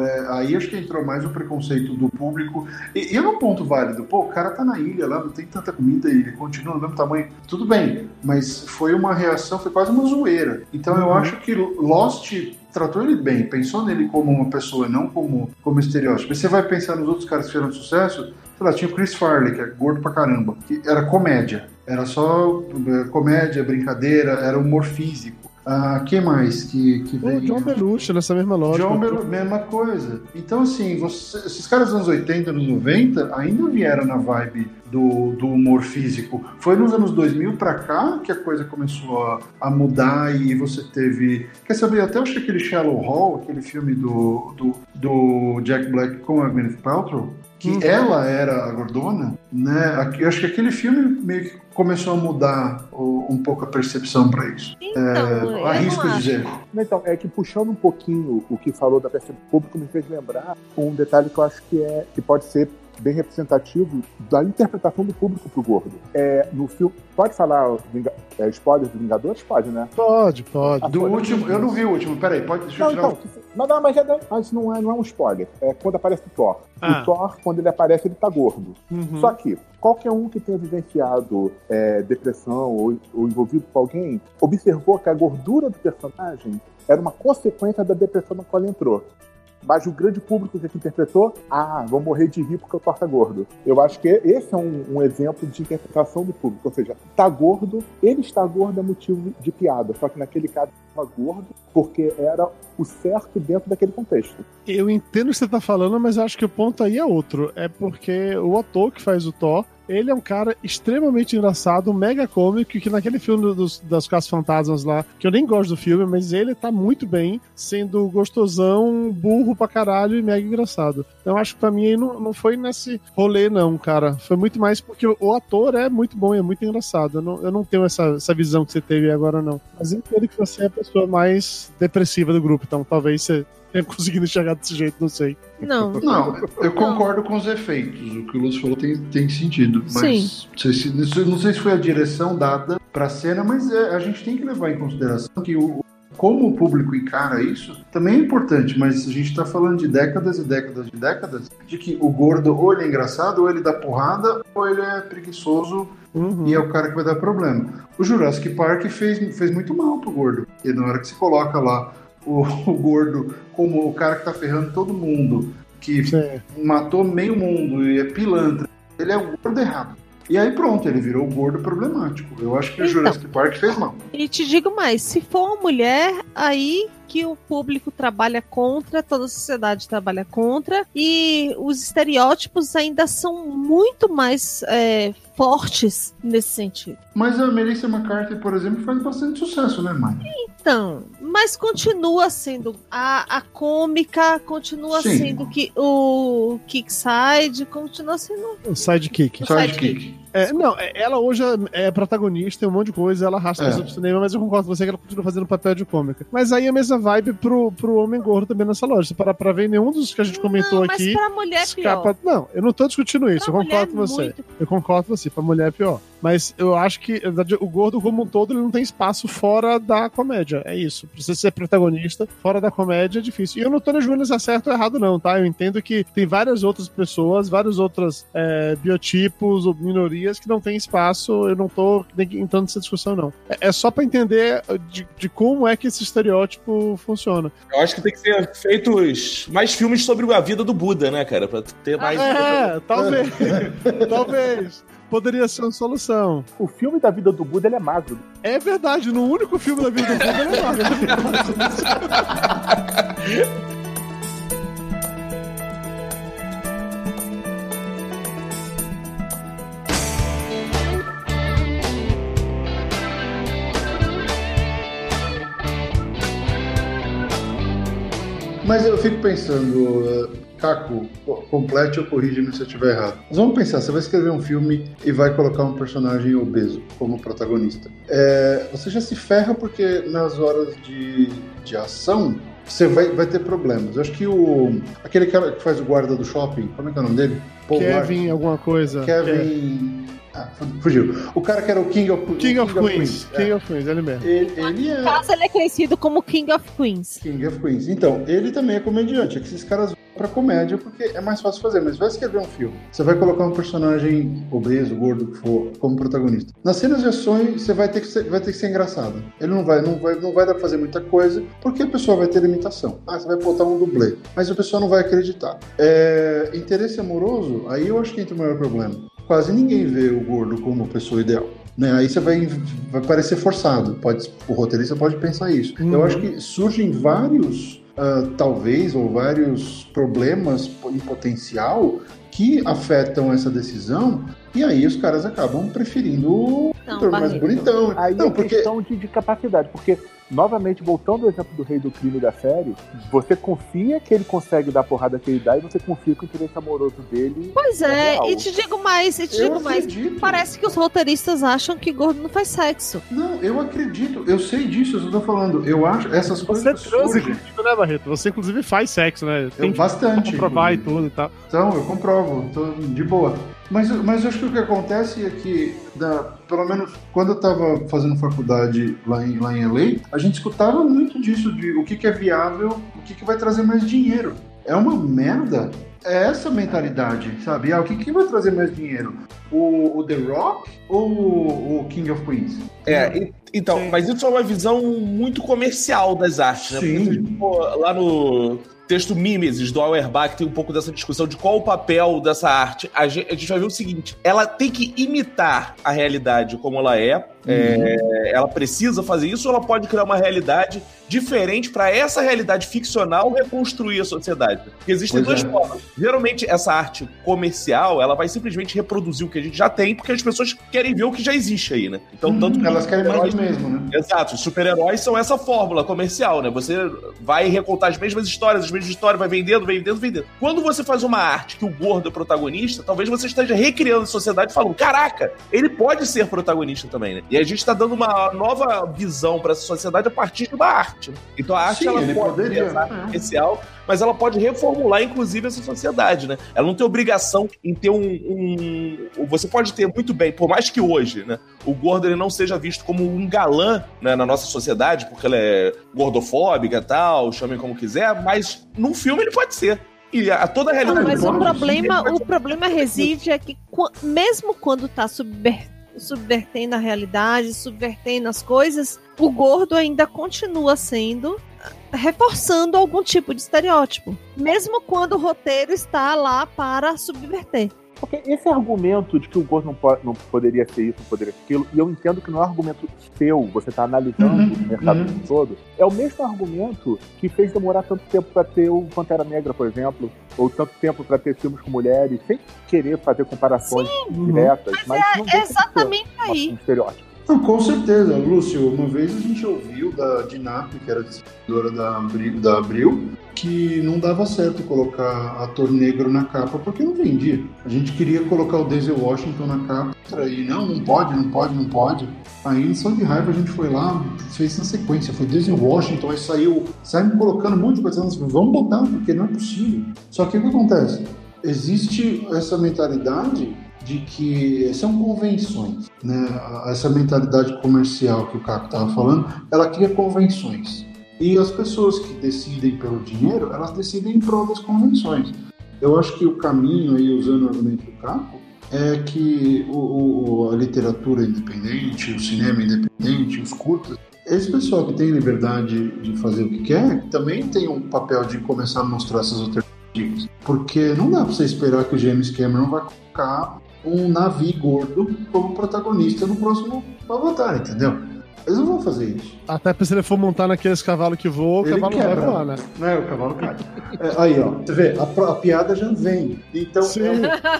é, aí acho que entrou mais o preconceito do público. E, e é um ponto válido. Pô, o cara tá na ilha lá, não tem tanta comida e ele continua no mesmo tamanho. Tudo bem, mas foi uma reação, foi quase uma zoeira. Então eu Uhum. acho que Lost tratou ele bem, pensou nele como uma pessoa, não como, como estereótipo. Você vai pensar nos outros caras que fizeram sucesso, sei lá, tinha o Chris Farley, que é gordo pra caramba, que era comédia. Era só é, comédia, brincadeira, era humor físico. Ah, que mais que, que O veio? John Belushi, nessa mesma lógica. John Belu- mesma coisa. Então, assim, você- esses caras dos anos 80, anos 90 ainda vieram na vibe do, do humor físico. Foi nos anos 2000 pra cá que a coisa começou a, a mudar e você teve. Quer saber? Até eu achei aquele Shallow Hall, aquele filme do, do, do Jack Black com a Gwyneth Paltrow. Que Uhum. ela era a gordona, né? Eu acho que aquele filme meio que começou a mudar um pouco a percepção pra isso. Então, É, arrisco dizer. Então, é que puxando um pouquinho o que falou da percepção pública, me fez lembrar um detalhe que eu acho que, é, que pode ser bem representativo da interpretação do público pro gordo. É, no filme. Pode falar Vinga- é, spoiler do Vingadores? Pode, né? Pode, pode. Do último, eu não vi o último, peraí, pode deixa eu Não, tirar então, não, não, mas, é, mas não, é, não é um spoiler. É quando aparece o Thor. Ah. O Thor, quando ele aparece, ele tá gordo. Uhum. Só que qualquer um que tenha vivenciado é, depressão ou, ou envolvido com alguém observou que a gordura do personagem era uma consequência da depressão na qual ele entrou. Mas o grande público que interpretou, ah, vou morrer de rir porque Thor tá gordo. Eu acho que esse é um, um exemplo de interpretação do público. Ou seja, tá gordo, ele está gordo é motivo de piada. Só que naquele caso estava gordo porque era o certo dentro daquele contexto. Eu entendo o que você tá falando, mas eu acho que o ponto aí é outro. É porque o ator que faz o Thor, ele é um cara extremamente engraçado, mega cômico, que naquele filme dos, das Caças Fantasmas lá, que eu nem gosto do filme, mas ele tá muito bem, sendo gostosão, burro pra caralho e mega engraçado. Então acho que pra mim aí não, não foi nesse rolê, não, cara. Foi muito mais porque o ator é muito bom e é muito engraçado. Eu não, eu não tenho essa, essa visão que você teve agora, não. Mas entendo que você é a pessoa mais depressiva do grupo, então talvez você *laughs* tenha conseguido enxergar desse jeito, não sei. Não. Não, eu concordo com os efeitos. O que o Lúcio falou tem, tem sentido. Mas não sei se- não sei se foi a direção dada pra cena, mas é, a gente tem que levar em consideração que o, como o público encara isso também é importante, mas a gente tá falando de décadas e décadas e décadas de que o gordo ou ele é engraçado, ou ele dá porrada, ou ele é preguiçoso Uhum. e é o cara que vai dar problema. O Jurassic Park fez, fez muito mal pro gordo, porque na hora que se coloca lá o, *laughs* o gordo como o cara que tá ferrando todo mundo, que matou meio mundo e é pilantra, ele é o gordo errado. E aí pronto, ele virou o gordo problemático. Eu acho que o Então. Jurassic Park fez mal. E te digo mais, se for uma mulher, aí que o público trabalha contra, toda a sociedade trabalha contra, e os estereótipos ainda são muito mais é, fortes nesse sentido. Mas a Melissa McCarthy, por exemplo, faz bastante sucesso, né, mãe? Então, mas continua sendo a, a cômica, continua Sim. sendo que o Kickside, continua sendo O sidekick. O sidekick. É, não, é- ela hoje é protagonista, tem um monte de coisa, ela arrasta É. pessoas pro cinema, mas eu concordo com você que ela continua fazendo papel de cômica. Mas aí a mesma vibe pro, pro homem gordo também nessa loja. Se parar pra ver, nenhum dos que a gente comentou mas aqui. pra mulher é escapa... pior. Não, eu não tô discutindo isso, Pra eu concordo com você. muito. Eu concordo com você, pra mulher é pior. Mas eu acho que, na verdade, o gordo como um todo, ele não tem espaço fora da comédia. É isso. Pra você ser protagonista, fora da comédia é difícil. E eu não tô julgando se é certo ou errado, não, tá? Eu entendo que tem várias outras pessoas, vários outros é, biotipos ou minorias que não têm espaço. Eu não tô nem entrando nessa discussão, não. É, é só pra entender de, de como é que esse estereótipo funciona. Eu acho que tem que ser feitos mais filmes sobre a vida do Buda, né, cara? Pra ter mais. É, *laughs* talvez. *laughs* talvez poderia ser uma solução. O filme da vida do Buda ele é magro. É verdade, no único filme da vida do Buda ele é magro. Mas eu fico pensando, uh, Caco, co- complete ou corrige-me se eu estiver errado. Mas vamos pensar, você vai escrever um filme e vai colocar um personagem obeso como protagonista. É, você já se ferra porque nas horas de, de ação você vai, vai ter problemas. Eu acho que o. Aquele cara que faz o guarda do shopping, como é que é o nome dele? Paul Kevin, alguma coisa. Kevin. Ah, fugiu. O cara que era o King of, King of Queens. É. King of Queens, ele mesmo. Ele, ele é. No caso, ele é conhecido como King of Queens. King of Queens. Então, ele também é comediante. É que esses caras vão pra comédia porque é mais fácil fazer. Mas vai escrever um filme. Você vai colocar um personagem obeso, gordo, o que for, como protagonista. Nas cenas de ações, você vai ter que ser, vai ter que ser engraçado. Ele não vai, não, vai, não vai dar pra fazer muita coisa porque a pessoa vai ter limitação. Ah, você vai botar um dublê. Mas a pessoa não vai acreditar. É, interesse amoroso, aí eu acho que entra o maior problema. Quase ninguém vê o gordo como pessoa ideal. Né? Aí você vai, vai parecer forçado. Pode, o roteirista pode pensar isso. Eu acho que surgem vários, ah, talvez, ou vários problemas em potencial que afetam essa decisão. E aí os caras acabam preferindo o Não, ator mais bonitão. Aí Não, é porque questão de, de capacidade, porque, novamente, voltando ao exemplo do rei do crime da série, você confia que ele consegue dar a porrada que ele dá e você confia que o interesse amoroso dele. Pois é, real. e te digo mais, e te Eu digo mais. acredito. Parece que os roteiristas acham que gordo não faz sexo. Não, eu acredito, eu sei disso, eu só tô falando. Eu acho essas Você coisas transa, surgem. inclusive, né, Barreto? Você, inclusive, faz sexo, né? Eu, bastante. comprovar e tudo e tal. Então, eu comprovo, tô de boa. Mas, mas eu acho que o que acontece é que, da- pelo menos quando eu estava fazendo faculdade lá em, lá em LA, a gente escutava muito disso, de o que, que é viável, o que, que vai trazer mais dinheiro. É uma merda. É essa mentalidade, sabe? Ah, o que, que vai trazer mais dinheiro? O, o The Rock ou o, o King of Queens? É, e- então, mas isso é uma visão muito comercial das artes, né? Sim. Porque, tipo, lá no texto Mimesis, do Auerbach, tem um pouco dessa discussão de qual o papel dessa arte. A gente, a gente vai ver o seguinte, ela tem que imitar a realidade como ela é, é, ela precisa fazer isso ou ela pode criar uma realidade diferente para essa realidade ficcional reconstruir a sociedade? Porque existem Pois duas é. formas. Geralmente, essa arte comercial, ela vai simplesmente reproduzir o que a gente já tem, porque as pessoas querem ver o que já existe aí, né? Então, tanto que Elas querem mais mesmo, né? Exato, os super-heróis são essa fórmula comercial, né? Você vai recontar as mesmas histórias, as mesmas histórias, vai vendendo, vendendo, vendendo. Quando você faz uma arte que o gordo é protagonista, talvez você esteja recriando a sociedade falando: caraca, ele pode ser protagonista também, né? E a gente tá dando uma nova visão pra essa sociedade a partir de uma arte. né? Então a arte Sim, ela pode poderia, arte é. comercial, mas ela pode reformular, inclusive, essa sociedade, né? Ela não tem obrigação em ter um, um- Você pode ter muito bem, por mais que hoje, né? O gordo ele não seja visto como um galã né, na nossa sociedade, porque ela é gordofóbica e tal, chamem como quiser, mas num filme ele pode ser. E a, toda a Não, realidade mas do o problema, o problema reside é que mesmo quando tá subver- subvertendo a realidade, subvertendo as coisas, o gordo ainda continua sendo ah, reforçando algum tipo de estereótipo, mesmo quando o roteiro está lá para subverter. Porque esse argumento de que o gordo não, pode, não poderia ser isso, não poderia ser aquilo, e eu entendo que não é um argumento seu, você está analisando Uhum, o mercado uhum. todo, é o mesmo argumento que fez demorar tanto tempo para ter o Pantera Negra, por exemplo, ou tanto tempo para ter filmes com mulheres, sem querer fazer comparações diretas, mas, não É de ser exatamente um aí. estereótipo. Não, com certeza, Lúcio. Uma vez a gente ouviu da Dinap, que era distribuidora da Abril, da Abril, que não dava certo colocar ator negro na capa porque não vendia. A gente queria colocar o Denzel Washington na capa e não, não pode, não pode, não pode. Aí, só de raiva, a gente foi lá, fez na sequência. Foi Denzel Washington, aí saiu, saiu colocando um monte de coisa. Vamos botar, porque não é possível. Só que o que acontece? Existe essa mentalidade de que são convenções, né? Essa mentalidade comercial que o Caco estava falando, ela cria convenções. E as pessoas que decidem pelo dinheiro, elas decidem em prol das convenções. Eu acho que o caminho aí, usando o argumento do Caco, é que o, o- a literatura independente, o cinema independente, os curtas, esse pessoal que tem liberdade de fazer o que quer, também tem um papel de começar a mostrar essas alternativas. Porque não dá pra você esperar que o James Cameron vai colocar um navio gordo como protagonista no próximo Avatar, entendeu? Eles não vão fazer isso. Até pra se ele for montar naqueles cavalos que voam, o Ele cavalo vai quebra. voar, né? Não é, o cavalo cai. É, aí, ó, você vê, a, a piada já vem. Então, Sim,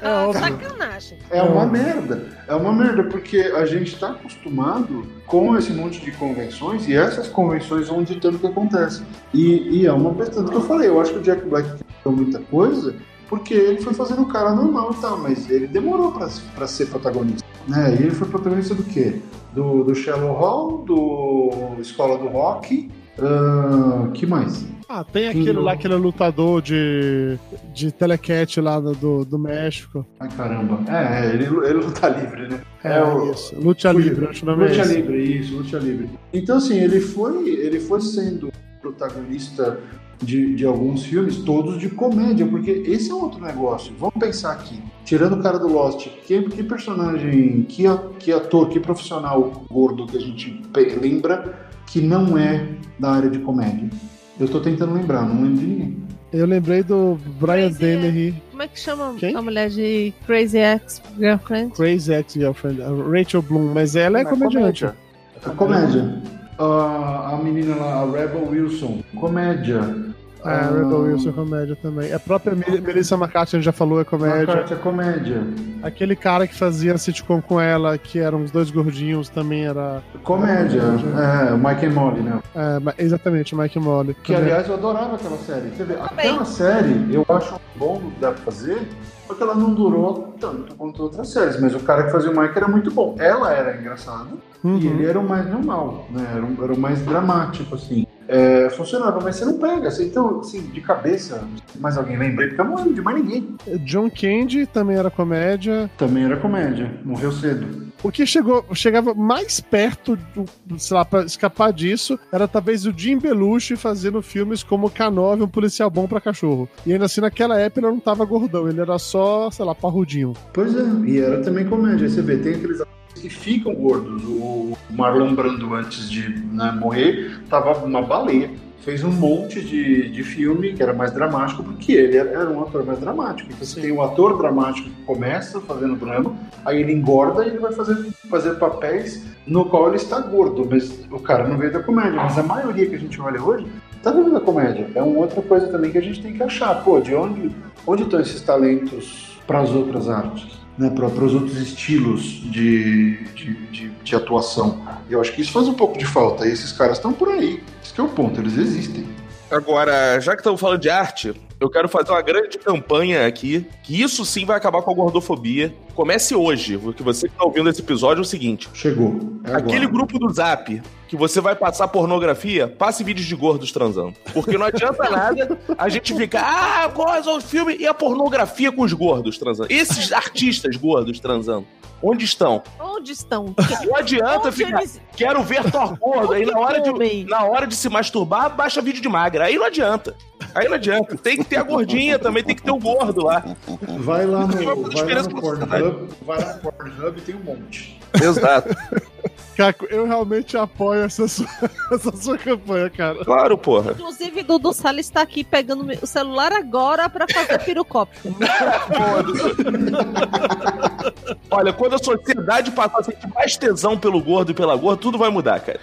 é *laughs* óbvio. Sacanagem. É uma merda. É uma merda, porque a gente está acostumado com esse monte de convenções e essas convenções vão ditando o que acontece. E, e é uma tanto que eu falei, eu acho que o Jack Black fez muita coisa porque ele foi fazendo o cara normal e tal, mas ele demorou pra, pra ser protagonista. Né? E ele foi protagonista do quê? Do, do Shallow Hall, do Escola do Rock, ah, que mais? Ah, tem aquele lá, aquele lutador de, de telecat lá do, do, México. Ai caramba. É, é, ele, ele luta livre, né? É, isso. Luta Livre, acho o nome é Luta. Livre, isso, Luta Livre. Então, assim, ele foi, ele foi sendo protagonista de, de alguns filmes, todos de comédia, porque esse é outro negócio. Vamos pensar aqui. Tirando o cara do Lost, que, que personagem, que, a- que ator, que profissional gordo que a gente lembra que não é da área de comédia? Eu tô tentando lembrar, não lembro de ninguém. Eu lembrei do Brian Dennehy, Como é que chama Quem? a mulher de Crazy Ex-Girlfriend? Crazy Ex-Girlfriend, Rachel Bloom, mas ela é Não é comediante. comédia. A comédia. Ah, a menina lá, a Rebel Wilson, comédia. É, a Rebel Wilson é comédia também. A própria Mel- Melissa McCarthy, a gente já falou, é comédia. McCarthy é comédia. Aquele cara que fazia sitcom com ela, que eram os dois gordinhos, também era. Comédia. É, o Mike and Molly, né? É, exatamente, Mike Molly. Que, aliás, eu adorava aquela série. Você vê, aquela série eu acho bom que dá pra fazer, porque ela não durou tanto quanto outras séries, mas o cara que fazia o Mike era muito bom. Ela era engraçada Uhum. e ele era o mais normal, né? Era, o- era o mais dramático, assim. É, funcionava, mas você não pega. Assim, então, assim, de cabeça, mais alguém lembrei, porque eu não lembro de mais ninguém. John Candy também era comédia. Também era comédia, morreu cedo. O que chegou, chegava mais perto, do, sei lá, pra escapar disso, era talvez o Jim Belushi fazendo filmes como K9, um policial bom pra cachorro. E ainda assim, naquela época, ele não tava gordão, ele era só, sei lá, parrudinho. Pois é, e era também comédia. Aí Você vê, tem aqueles que ficam gordos. O Marlon Brando, antes de né, morrer, tava uma baleia. Fez um monte de, de filme que era mais dramático, porque ele era, era um ator mais dramático. Então você tem o ator dramático que começa fazendo drama, aí ele engorda e ele vai fazer, fazer papéis no qual ele está gordo. Mas o cara não veio da comédia. Mas a maioria que a gente olha hoje tá vindo da comédia. É uma outra coisa também que a gente tem que achar. Pô, de onde, onde estão esses talentos para as outras artes? Né, para os outros estilos de, de, de, de atuação. Eu acho que isso faz um pouco de falta. E esses caras estão por aí. Esse que é o ponto, eles existem. Agora, já que estamos falando de arte, eu quero fazer uma grande campanha aqui, que isso sim vai acabar com a gordofobia. Comece hoje, porque você que está ouvindo esse episódio é o seguinte. Chegou. É Aquele grupo do Zap que você vai passar pornografia, passe vídeos de gordos transando. Porque não adianta *laughs* nada a gente ficar, ah, coisa, o filme e a pornografia com os gordos transando. Esses artistas gordos transando. Onde estão? Onde estão? Não adianta Onde ficar. eles- Quero ver Thor gordo. Aí na hora, de, na hora de se masturbar, baixa vídeo de magra. Aí não adianta. Aí não adianta. Tem que ter a gordinha também, tem que ter o gordo lá. Vai lá no, Vai lá no. Pornhub, vai lá no Pornhub e tem um monte. Exato. Caco, eu realmente apoio essa sua, *laughs* essa sua campanha, cara. Claro, porra. Inclusive, Dudu Salles está aqui pegando o celular agora para fazer pirocópio. *laughs* Olha, quando a sociedade passar a sentir mais tesão pelo gordo e pela gorda, tudo vai mudar, cara.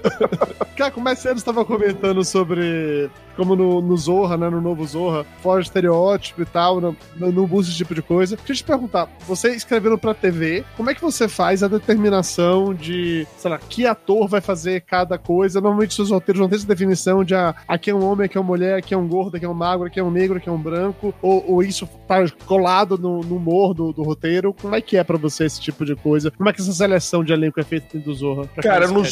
*laughs* Caco, mais cedo estava comentando sobre como no, no Zorra, né, no novo Zorra, fora de estereótipo e tal, não busca esse tipo de coisa. Deixa eu te perguntar, você escrevendo pra TV, como é que você faz a determinação de, sei lá, que ator vai fazer cada coisa? Normalmente seus roteiros não têm essa definição de ah, aqui é um homem, aqui é uma mulher, aqui é um gordo, aqui é um magro, aqui é um negro, aqui é um branco, ou, ou isso tá colado no, no humor do, do roteiro. Como é que é pra você esse tipo de coisa? Como é que essa seleção de elenco é feita dentro do Zorra? Cara, no,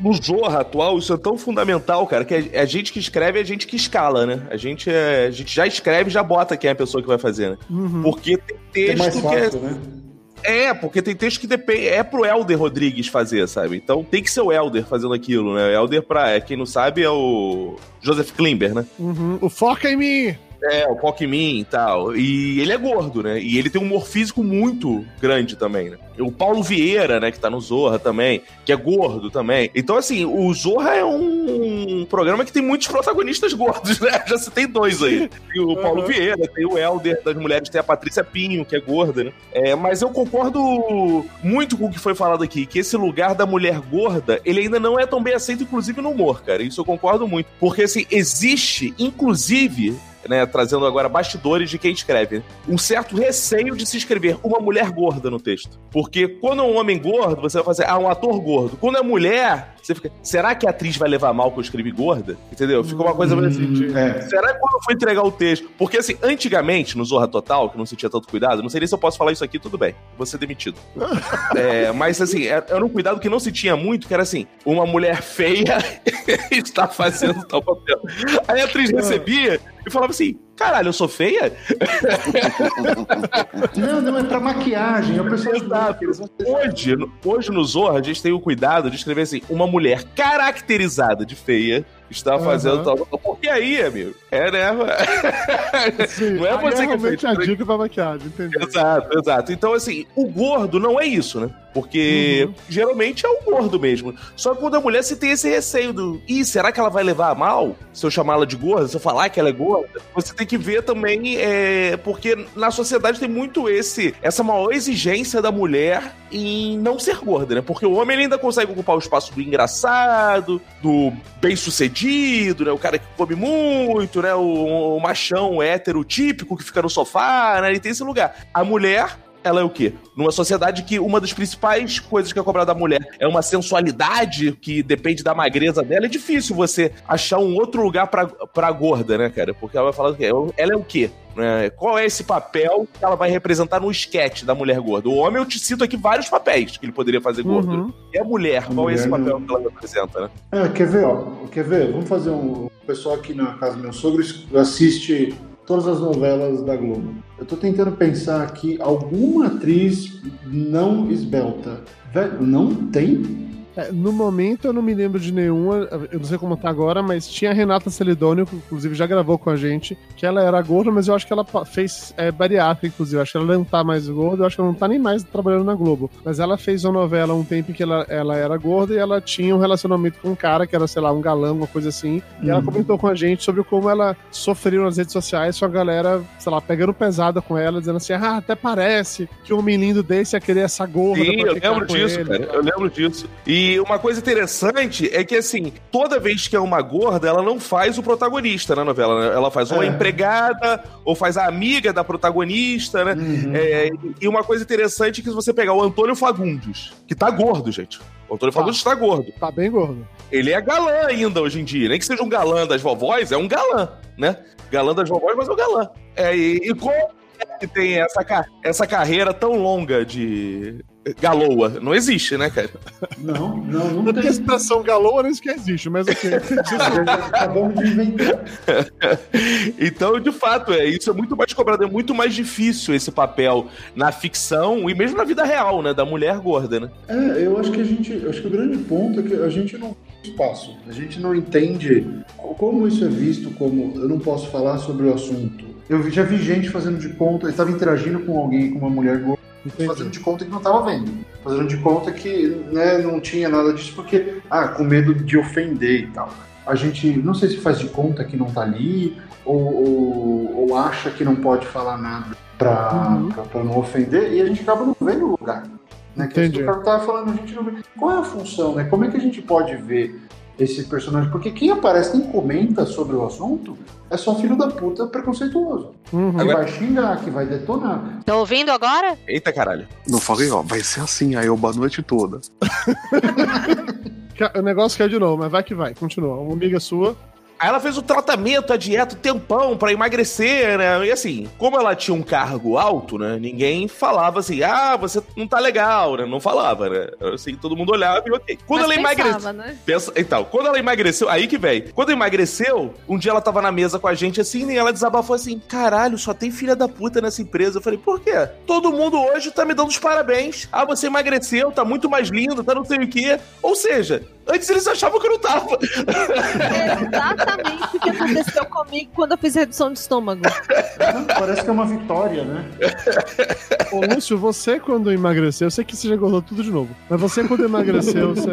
no Zorra atual, isso é tão fundamental, cara, que é a gente que escreve é a gente que escala, né? A gente, é, a gente já escreve e já bota quem é a pessoa que vai fazer, né? Uhum. Porque tem É texto mais que fácil, é. né? É, porque tem texto que depende. É pro Helder Rodrigues fazer, sabe? Então tem que ser o Helder fazendo aquilo, né? O Helder, pra é, quem não sabe, é o Joseph Klimber, né? Uhum. O Foca em mim! É, o Pokémon e tal. E ele é gordo, né? E ele tem um humor físico muito grande também, né? O Paulo Vieira, né, que tá no Zorra também, que é gordo também. Então, assim, o Zorra é um programa que tem muitos protagonistas gordos, *laughs* né? Já se tem dois aí. Tem o Paulo Uhum. Vieira, tem o Helder das mulheres, tem a Patrícia Pinho, que é gorda, né? É, mas eu concordo muito com o que foi falado aqui, que esse lugar da mulher gorda, ele ainda não é tão bem aceito, inclusive no humor, cara. Isso eu concordo muito. Porque, assim, existe, inclusive, né, trazendo agora bastidores de quem escreve, um certo receio de se escrever uma mulher gorda no texto. Porque quando é um homem gordo, você vai fazer, ah, um ator gordo. Quando é mulher, você fica, será que a atriz vai levar mal que eu escrevi gorda? Entendeu? Fica uma coisa meio assim, é. Será que quando eu for entregar o texto? Porque assim, antigamente, no Zorra Total, que não se tinha tanto cuidado, não sei nem se eu posso falar isso aqui, tudo bem, vou ser demitido. *laughs* É, mas assim, era era um cuidado que não se tinha muito, que era assim, uma mulher feia *laughs* está fazendo tal papel. Aí a atriz recebia e falava assim, caralho, eu sou feia? *laughs* Não, não, é pra maquiagem. É o pessoal Exato. Hoje, no- hoje no Zorra, a gente tem o cuidado de escrever assim, uma mulher caracterizada de feia está fazendo Aham. tal. Porque aí, amigo, é, né? *laughs* não é você que realmente fez. a dica pra maquiagem, entendeu? Exato, exato. Então, assim, o gordo não é isso, né? Porque geralmente é o gordo mesmo. Só que quando a mulher se tem esse receio do. Ih, será que ela vai levar a mal? Se eu chamá-la de gorda, se eu falar que ela é gorda? Você tem que ver também. É, porque na sociedade tem muito esse essa maior exigência da mulher em não ser gorda, né? Porque o homem ainda consegue ocupar o espaço do engraçado, do bem-sucedido, né? O cara que come muito, né? O, o machão hétero típico que fica no sofá, né? Ele tem esse lugar. A mulher ela é o quê? Numa sociedade que uma das principais coisas que é cobrada da mulher é uma sensualidade que depende da magreza dela, é difícil você achar um outro lugar pra, pra gorda, né, cara? Porque ela vai falar o quê? Ela é o quê? né? Qual é esse papel que ela vai representar no esquete da mulher gorda? O homem, eu te cito aqui vários papéis que ele poderia fazer gordo. Uhum. E a mulher, qual é esse Mulher, papel que ela representa, né? É, quer ver, ó? Quer ver? Vamos fazer um. O pessoal aqui na casa do meu sogro assiste todas as novelas da Globo. Eu tô tentando pensar aqui alguma atriz não esbelta. Velho, não tem? É, no momento eu não me lembro de nenhuma, eu não sei como tá agora, mas tinha a Renata Celidônio, que inclusive já gravou com a gente, que ela era gorda, mas eu acho que ela fez é, bariátrica, inclusive. Eu acho que ela não tá mais gorda, eu acho que ela não tá nem mais trabalhando na Globo. Mas ela fez uma novela um tempo em que ela, ela era gorda e ela tinha um relacionamento com um cara que era, sei lá, um galã, uma coisa assim. E ela Uhum. comentou com a gente sobre como ela sofreu nas redes sociais com a galera, sei lá, pegando pesada com ela, dizendo assim: ah, até parece que um homem lindo desse ia querer essa gorda. Sim, eu lembro disso, ele. cara. Eu lembro disso. E uma coisa interessante é que, assim, toda vez que é uma gorda, ela não faz o protagonista na novela. né? Ela faz ou a É. empregada, ou faz a amiga da protagonista, né? É, e uma coisa interessante é que se você pegar o Antônio Fagundes, que tá gordo, gente. O Antônio Fagundes tá gordo. Tá bem gordo. Ele é galã ainda hoje em dia. Nem que seja um galã das vovós, é um galã, né? Galã das vovós, mas é um galã. É, e, e como é que tem essa, essa carreira tão longa de galoa? Não existe, né, cara? Não, não, não tem expressão galoa, nem sequer existe, mas ok. *laughs* Acabamos de inventar. *laughs* então, de fato, é isso é muito mais cobrado, é muito mais difícil esse papel na ficção e mesmo na vida real, né, da mulher gorda, né? É, eu acho que a gente. eu Acho que o grande ponto é que a gente não tem espaço. A gente não entende como isso é visto como. Eu não posso falar sobre o assunto. Eu já vi gente fazendo de conta, eu estava interagindo com alguém, com uma mulher gorda, fazendo de conta que não estava vendo. Fazendo de conta que né, não tinha nada disso, porque, ah, com medo de ofender e tal. A gente, não sei se faz de conta que não tá ali, ou, ou, ou acha que não pode falar nada pra, Uhum. pra, pra não ofender, e a gente acaba não vendo o lugar. Né? Que é que Entendi. o cara tava falando, a gente não vê. Qual é a função, né? Como é que a gente pode ver esse personagem? Porque quem aparece nem comenta sobre o assunto é só filho da puta preconceituoso. Uhum. Que vai xingar, que vai detonar. Tá ouvindo agora? Eita caralho. Não falei, ó, vai ser assim, aí eu a noite toda. *laughs* *laughs* O negócio caiu de novo, mas vai que vai, continua. Uma amiga sua. Aí ela fez o tratamento, a dieta, o tempão pra emagrecer, né? E assim, como ela tinha um cargo alto, né? Ninguém falava assim, ah, você não tá legal, né? Não falava, né? Assim, todo mundo olhava e ok. Quando Mas ela emagreceu. né? Pensa, então, quando ela emagreceu, aí que vem. Quando emagreceu, um dia ela tava na mesa com a gente assim, e ela desabafou assim: caralho, só tem filha da puta nessa empresa. Eu falei, por quê? Todo mundo hoje tá me dando os parabéns. Ah, você emagreceu, tá muito mais lindo, tá não sei o quê. Ou seja, Antes eles achavam que eu não tava. Exatamente o que aconteceu comigo quando eu fiz redução de estômago. *laughs* Parece que é uma vitória, né? Ô, Lúcio, você quando emagreceu, eu sei que você já engordou tudo de novo, mas você quando emagreceu, você,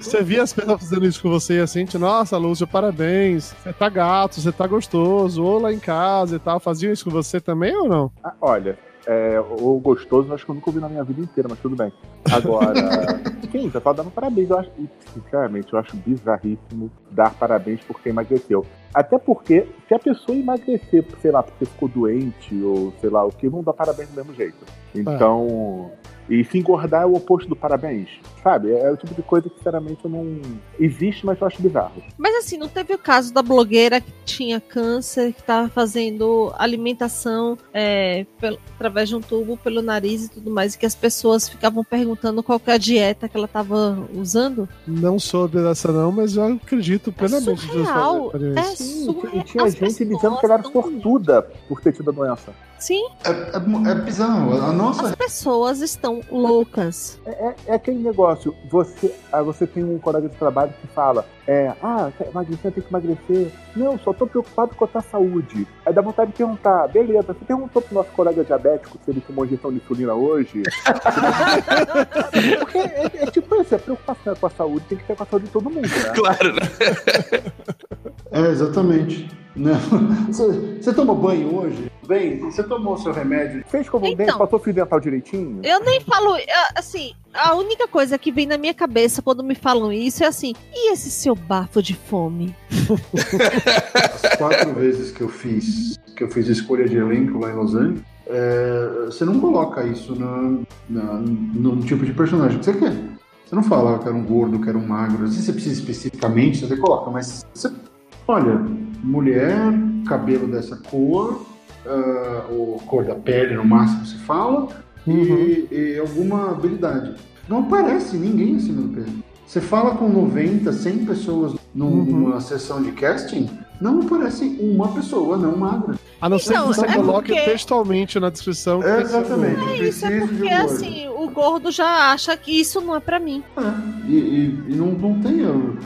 você via as pessoas fazendo isso com você e assim, tipo, nossa, Lúcio, parabéns, você tá gato, você tá gostoso, ou lá em casa e tal, faziam isso com você também ou não? Ah, olha, é, o gostoso, acho que eu nunca ouvi na minha vida inteira, mas tudo bem. Agora, *laughs* sim, você tá dando parabéns. Eu acho, sinceramente, eu acho bizarríssimo dar parabéns por quem emagreceu. Até porque, se a pessoa emagrecer, sei lá, porque ficou doente, ou sei lá o que, não dá parabéns do mesmo jeito. Então. E se engordar é o oposto do parabéns, sabe? É o tipo de coisa que, sinceramente, eu não. Existe, mas eu acho bizarro. Mas assim, não teve o caso da blogueira que tinha câncer, que tava fazendo alimentação é, pelo- através de um tubo pelo nariz e tudo mais, e que as pessoas ficavam perguntando qual que é a dieta que ela tava usando? Não soube dessa não, mas eu acredito plenamente que você surreal, é isso. surreal. E tinha gente dizendo que ela era sortuda por ter tido a doença. Sim. É, é, é bizarro. A nossa As pessoas estão loucas. É, é aquele negócio, você, você tem um colega de trabalho que fala, é, ah, quer emagrecer, tem que emagrecer. Não, só tô preocupado com a tua saúde. Aí dá vontade de perguntar, beleza, você perguntou pro nosso colega diabético se ele tomou injeção de insulina hoje? *laughs* Porque é, é tipo isso, a preocupação é com a saúde, tem que ter com a saúde de todo mundo, né? Claro, né? É, exatamente. Você, você tomou banho hoje? Bem, você tomou seu remédio? Fez como Então. dente, passou fio dental direitinho? Eu nem falo, eu, assim, a única coisa que vem na minha cabeça quando me falam isso é assim, e esse seu bafo de fome? As quatro vezes que eu fiz que eu fiz escolha de elenco lá em Los Angeles, é, você não coloca isso na, na- no tipo de personagem que você quer. Você não fala, eu quero um gordo, eu quero um magro. Às vezes você precisa especificamente, você coloca, mas você, olha, mulher, cabelo dessa cor, ah, ou cor da pele no máximo se fala, e, e alguma habilidade. Não aparece ninguém acima do peso. Você fala com 90, 100 pessoas num- numa sessão de casting, não aparece uma pessoa não magra. A não ser Então, que você é coloque porque- textualmente na descrição. que É, ser exatamente. É isso, é porque assim, o gordo já acha que isso não é pra mim. E, e- e não, não tem. Eu,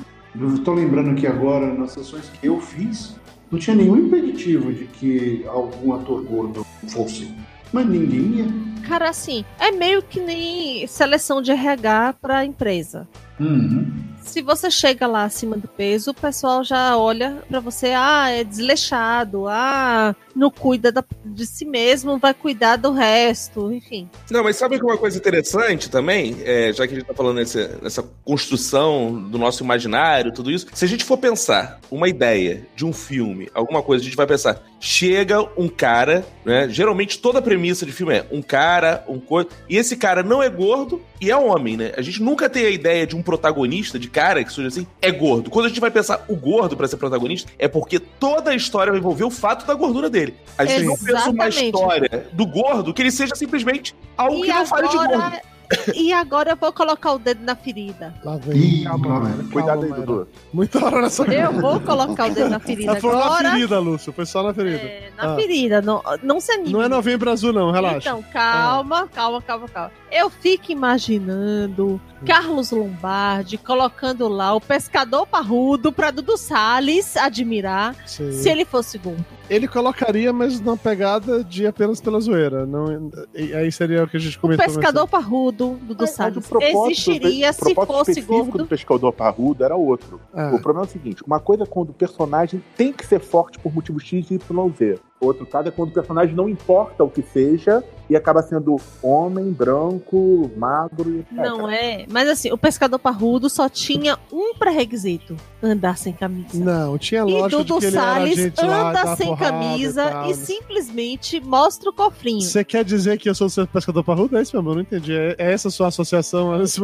eu tô lembrando que agora, nas sessões que eu fiz, não tinha nenhum impeditivo de que algum ator gordo fosse. Mas ninguém ia. Cara, assim, é meio que nem seleção de RH pra empresa. Uhum. Se você chega lá acima do peso, o pessoal já olha pra você, ah, é desleixado, ah, não cuida da- de si mesmo, vai cuidar do resto, enfim. Não, mas sabe que uma coisa interessante também, é, já que a gente tá falando nessa construção do nosso imaginário, tudo isso, se a gente for pensar uma ideia de um filme, alguma coisa, a gente vai pensar, chega um cara, né? Geralmente toda a premissa de filme é um cara, um coisa, e esse cara não é gordo e é homem, né? A gente nunca tem a ideia de um protagonista, de cara que surge assim, é gordo. Quando a gente vai pensar o gordo pra ser protagonista, é porque toda a história vai envolver o fato da gordura dele. A gente não pensa uma Exatamente. história do gordo que ele seja simplesmente algo que não fale de gordo. agora, *laughs* e agora eu vou colocar o dedo na ferida. Lá vem. calma, lá Mayra, vem. calma, Cuidado aí. Dudu. Muita hora nessa Eu vou colocar o dedo na ferida Foi na agora. ferida, Lúcio. Foi só na ferida. É, na Ah. ferida, não, não se anime. Não é novembro azul, não, relaxa. Então, calma, calma, calma, calma. Eu fico imaginando Carlos Lombardi colocando lá o pescador parrudo pra Dudu Salles admirar Sim. se ele fosse gordo. Ele colocaria, mas numa pegada de apenas pela zoeira. Não, e aí seria o que a gente O comentou. pescador parrudo, Dudu Mas- Salles, o existiria o se propósito fosse gordo. do pescador parrudo era outro. Ah. O problema é o seguinte: uma coisa é quando o personagem tem que ser forte por motivo X, Y, Z. Outro caso é quando o personagem não importa o que seja e acaba sendo homem, branco, magro e etc. Não é, mas assim, o pescador parrudo só tinha um pré-requisito: andar sem camisa. Não, tinha E lógica de Dudu que ele era Salles gente lá, anda da sem porrada camisa e, e, simplesmente mostra o cofrinho. Você quer dizer que eu sou o seu pescador parrudo? É isso mesmo, eu não entendi. É, é essa a sua associação? É esse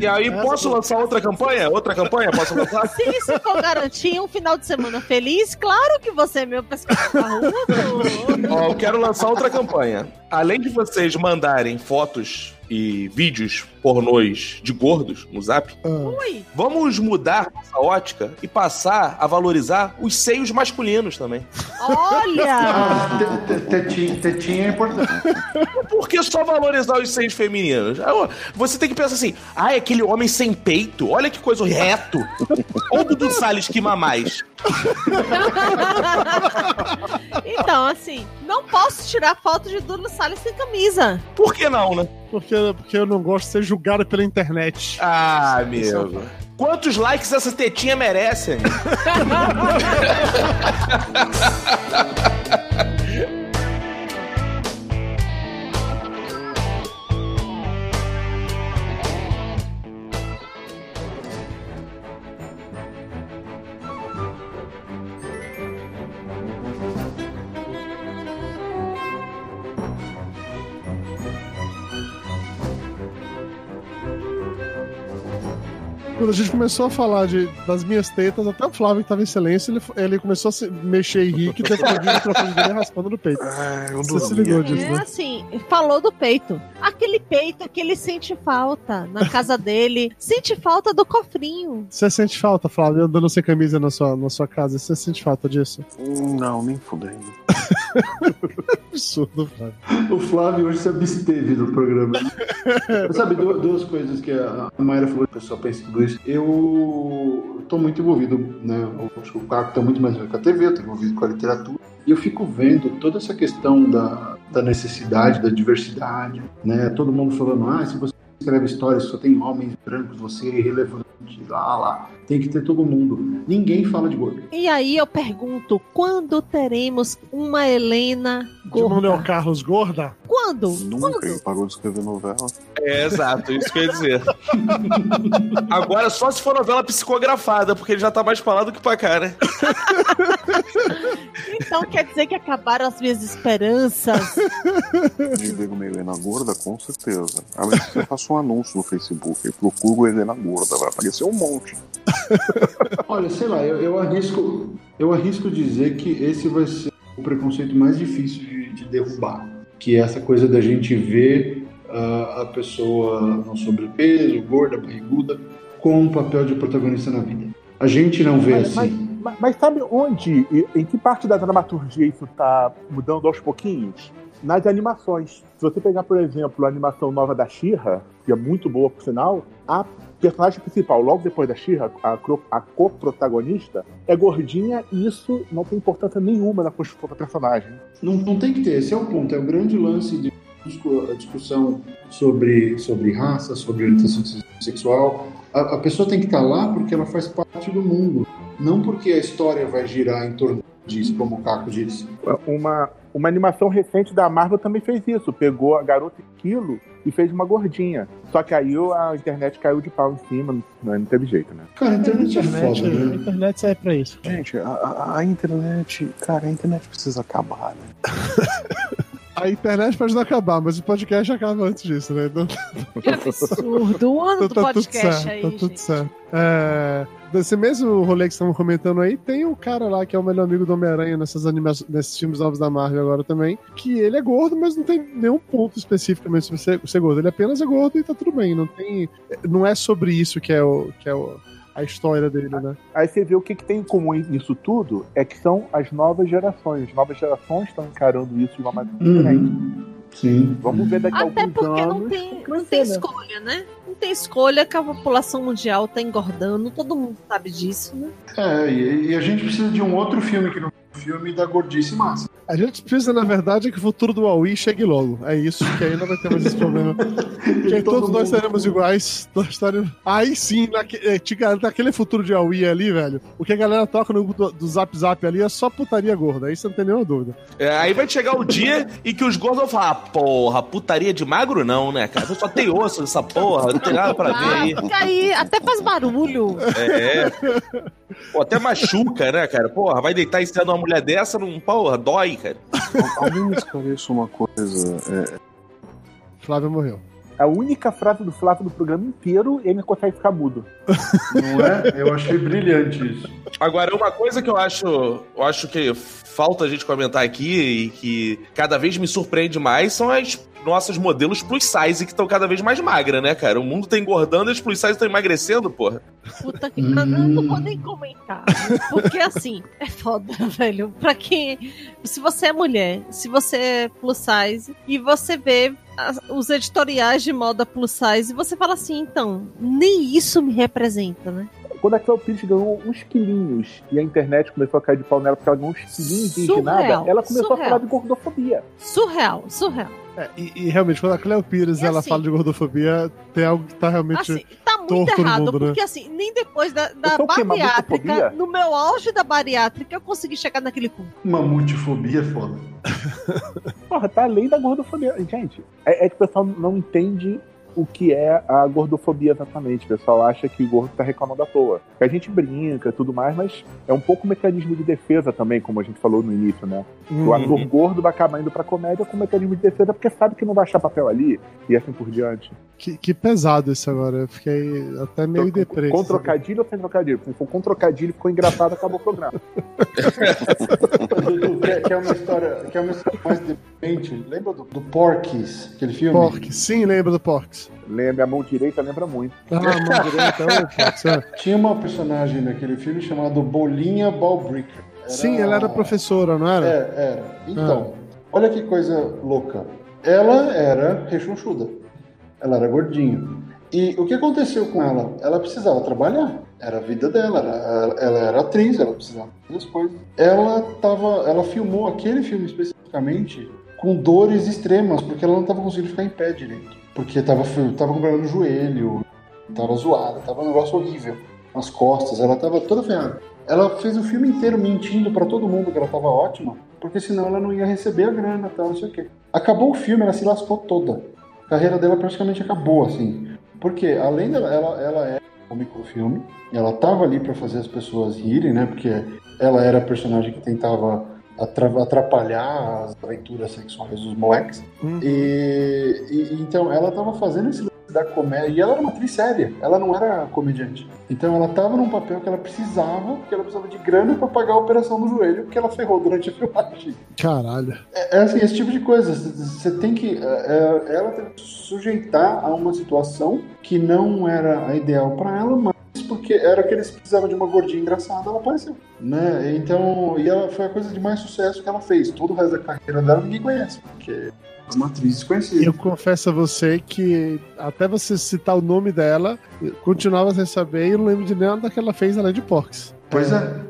E aí, posso lançar outra campanha? Outra campanha? Posso lançar? *laughs* Se isso for garantir um final de semana feliz, claro que você é meu pescador parrudo. Ó, eu quero lançar outra campanha. Além de vocês mandarem fotos e vídeos pornôs de gordos no zap? Ui! Vamos mudar essa ótica e passar a valorizar os seios masculinos também. Olha! *laughs* Ah, te- te- tetinha, é importante. Por que só valorizar os seios femininos? Ah, Você tem que pensar assim: ah, aquele homem sem peito, olha que coisa reto. Ou Dudu Salles que mais. Então, assim, não posso tirar foto de Duno Salles sem camisa. Por que não, né? Porque, porque eu não gosto de ser julgado pela internet. Ah, amigo. Quantos likes essa tetinha merece, *laughs* *laughs* Quando a gente começou a falar de, das minhas tetas, até o Flávio que tava em silêncio, ele, ele começou a se mexer e rir, que depois o microfone dele raspando no peito. eu Você se ligou disso, É né? assim, falou do peito. Aquele peito que ele sente falta na casa *laughs* dele. Sente falta do cofrinho. Você sente falta, Flávio, andando sem camisa na sua, na sua casa? Você sente falta disso? Não, nem fudendo. *laughs* Absurdo, Flávio. O Flávio hoje se absteve do programa. *laughs* Sabe, du- duas coisas que a Mayra falou, que o pessoal pensa em Eu tô muito envolvido, né? O Caco tá muito mais envolvido com a TV, eu tô envolvido com a literatura. E eu fico vendo toda essa questão da, da necessidade, da diversidade, né? Todo mundo falando, ah, se você escreve histórias, só tem homens brancos, você é irrelevante, lá, lá. Tem que ter todo mundo. Ninguém fala de gordo. E aí eu pergunto, quando teremos uma Helena De Manuel gorda? Carlos gorda? Quando? Nunca, ele parou de escrever novela. É, exato, isso que eu ia dizer. *laughs* Agora, só se for novela psicografada, porque ele já tá mais pra lá do que pra cá, né? Então quer dizer que acabaram as minhas esperanças? De ver uma Helena gorda, com certeza. A menos que você faça um anúncio no Facebook e procura o Helena gorda, vai aparecer um monte. *laughs* Olha, sei lá, eu, eu arrisco eu arrisco dizer que esse vai ser o preconceito mais difícil de, de derrubar, que é essa coisa da gente ver ah, a pessoa no sobrepeso, gorda, barriguda, com um papel de protagonista na vida. A gente não vê mas, assim. mas- mas sabe onde, em que parte da dramaturgia isso está mudando aos pouquinhos? Nas animações. Se você pegar, por exemplo, a animação nova da She-Ra, que é muito boa por sinal, a personagem principal, logo depois da She-Ra, a, a co-protagonista, é gordinha e isso não tem importância nenhuma na construção da personagem. Não, não tem que ter, esse é o ponto. É o grande lance de discussão sobre, sobre raça, sobre orientação sexual. A, a pessoa tem que estar lá porque ela faz parte do mundo, não porque a história vai girar em torno disso, como o Caco disse. Uma, uma animação recente da Marvel também fez isso. Pegou a garota Quilo e fez uma gordinha. Só que aí a internet caiu de pau em cima, não, não teve jeito, né? Cara, a internet é Internet, foda, a né? internet serve pra isso. Gente, a, a- a internet. Cara, a internet precisa acabar, né? *laughs* A internet pode não acabar, mas o podcast acaba antes disso, né? Então, Que absurdo. O ano do tá tudo podcast certo, aí, tá tudo gente. certo. É, desse mesmo rolê que estavam comentando aí, tem o cara lá que é o melhor amigo do Homem-Aranha nessas animações, nesses filmes novos da Marvel agora também, que ele é gordo, mas não tem nenhum ponto especificamente sobre ser, ser gordo. Ele apenas é gordo e tá tudo bem. Não tem, não é sobre isso que é o que é o, a história dele, né? Aí você vê o que, que tem em comum nisso tudo é que são as novas gerações. As novas gerações estão encarando isso de uma maneira diferente. Uhum. Sim. Vamos ver daqui a Até alguns porque anos. não tem, não tem né? escolha, né? Não tem escolha que a população mundial tá engordando. Todo mundo sabe disso, né? É, e, e a gente precisa de um outro filme que não filme da gordice massa. A gente precisa, na verdade, que o futuro do Huawei chegue logo. É isso, que aí não vai ter mais esse problema. *laughs* que aí Todo todos nós mundo- seremos iguais. Nós estaremos- Aí sim, naque... eh, te garanto, naquele futuro de Huawei ali, velho, o que a galera toca no grupo do, Zap Zap ali é só putaria gorda. Aí você não tem nenhuma dúvida. É, aí vai chegar o dia em que os gordos vão falar: porra, putaria de magro não, né, cara? Só tem osso nessa porra, não tem nada pra ver aí. Ah, fica aí, até faz barulho. É. Pô, até machuca, né, cara? Porra, vai deitar em cima de uma mulher dessa, não, porra, dói, cara. Al- Alguém me esclareça uma coisa. é, Flávio morreu. A única frase do Flávio do programa inteiro, ele consegue ficar mudo. Não é? Eu achei brilhante isso. Agora, uma coisa que eu acho, eu acho que falta a gente comentar aqui e que cada vez me surpreende mais são as nossas modelos plus size que estão cada vez mais magras, né, cara? O mundo tá engordando e as plus size estão emagrecendo, porra. Puta que. Eu não vou nem comentar. *laughs* Porque assim, é foda, *laughs* velho. Pra quem. Se você é mulher, se você é plus size e você vê as- os editoriais de moda plus size, você fala assim, então, nem isso me representa, né? Quando a Cleo Pires ganhou uns quilinhos e a internet começou a cair de pau nela porque ela ganhou uns quilinhos de indignada, ela começou surreal. a falar de gordofobia. Surreal, surreal. É, e, e realmente, quando a Cleo Pires ela assim- fala de gordofobia, tem algo que tá realmente Assim, tá muito errado, mundo, né? porque assim, nem depois da, da sou o quê, bariátrica, no meu auge da bariátrica, eu consegui chegar naquele cu. Mamutefobia é foda. Porra, tá além da gordofobia. Gente, é, é que o pessoal não entende o que é a gordofobia exatamente. O pessoal acha que o gordo tá reclamando à toa. Que a gente brinca e tudo mais, mas é um pouco um mecanismo de defesa também, como a gente falou no início, né? Uhum. O ator gordo vai acabar indo pra comédia com um mecanismo de defesa porque sabe que não vai achar papel ali e assim por diante. Que, que pesado isso agora. Eu fiquei até meio deprê. Com trocadilho ou sem trocadilho? Se for com trocadilho, ficou engraçado, acabou o programa. *laughs* *laughs* Que, é- uma história, que é uma história mais deprimente. Lembra do, do aquele filme? Porks. Sim, lembra do Porks. Lembra, a mão direita lembra muito. Ah, a mão direita é o Porks. é. Tinha uma personagem naquele filme chamado Bolinha Ballbricker. Era- Sim, ela era professora, não era? É, era. Então, olha que coisa louca. Ela era rechonchuda. Ela era gordinha. E o que aconteceu com ela? Ela precisava trabalhar. Era a vida dela. Era, ela era atriz, ela precisava fazer as coisas. Ela tava, ela filmou aquele filme especificamente com dores extremas, porque ela não estava conseguindo ficar em pé direito. Porque tava, tava com problema no joelho, tava zoada, tava um negócio horrível nas costas, ela tava toda ferrada. Ela fez o filme inteiro mentindo pra todo mundo que ela tava ótima, porque senão ela não ia receber a grana, tal, não sei o quê. Acabou o filme, ela se lascou toda. A carreira dela praticamente acabou, assim. Porque além dela, ela, ela é um microfilme, ela tava ali pra fazer as pessoas rirem, né? Porque ela era a personagem que tentava atrapalhar as aventuras sexuais dos moleques. E, e- então ela tava fazendo esse da comédia e ela era uma atriz séria, ela não era comediante. Então ela tava num papel que ela precisava, porque ela precisava de grana pra pagar a operação do joelho, porque ela ferrou durante a *laughs* filmagem. Caralho. É, é assim, esse tipo de coisa. Você tem que. é, é, ela teve que se sujeitar a uma situação que não era a ideal pra ela, mas porque era que eles precisavam de uma gordinha engraçada, ela apareceu. Né? Então, e ela foi a coisa de mais sucesso que ela fez. Todo o resto da carreira dela ninguém conhece, porque é uma atriz desconhecida. Eu confesso a você que até você citar o nome dela, eu continuava sem saber e eu não lembro de nada que ela fez além de Porks. Pois é.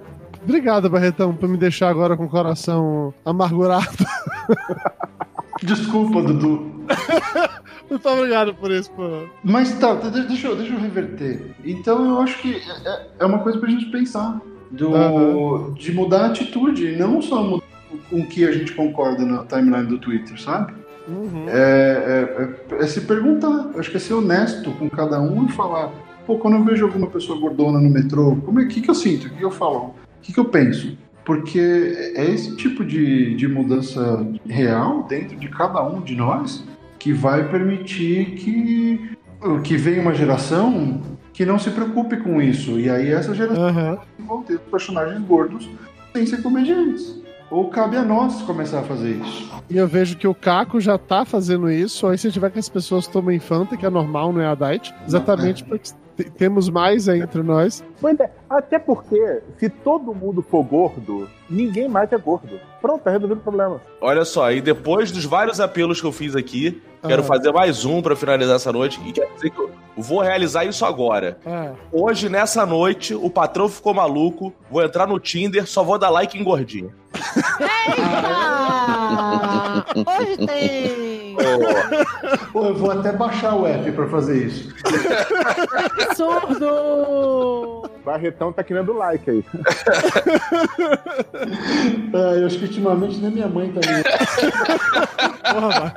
Obrigado, Barretão, por me deixar agora com o coração amargurado. *laughs* Desculpa, Dudu. *laughs* Muito obrigado por isso, pô. Mas tá, de- deixa eu, deixa eu reverter. Então eu acho que é, é uma coisa pra gente pensar. Do, Aham. De mudar a atitude, não só mudar com o que a gente concorda na timeline do Twitter, sabe? É, é- é- é se perguntar. Acho que é ser honesto com cada um e falar: pô, quando eu vejo alguma pessoa gordona no metrô, como é que, que eu sinto? O que eu falo? O que, que eu penso? Porque é esse tipo de, de mudança real dentro de cada um de nós que vai permitir que, que venha uma geração que não se preocupe com isso. E aí essa geração vão ter personagens gordos sem ser comediantes. Ou cabe a nós começar a fazer isso. E eu vejo que o Caco já tá fazendo isso, aí se tiver que as pessoas tomem Fanta, que é normal, não é a diet, exatamente porque te- temos mais aí entre nós. É, até porque se todo mundo for gordo, ninguém mais é gordo. Pronto, tá resolvido o problema. Olha só, e depois dos vários apelos que eu fiz aqui, quero Ah. fazer mais um pra finalizar essa noite. E quero dizer que eu vou realizar isso agora. É. Hoje, nessa noite, o patrão ficou maluco. Vou entrar no Tinder, só vou dar like em gordinho. Ah, hoje tem! *laughs* Pô, eu vou até baixar o app pra fazer isso. *laughs* Surdo! Barretão tá querendo like aí. Ah, *laughs* eu acho que ultimamente nem minha mãe tá. Porra,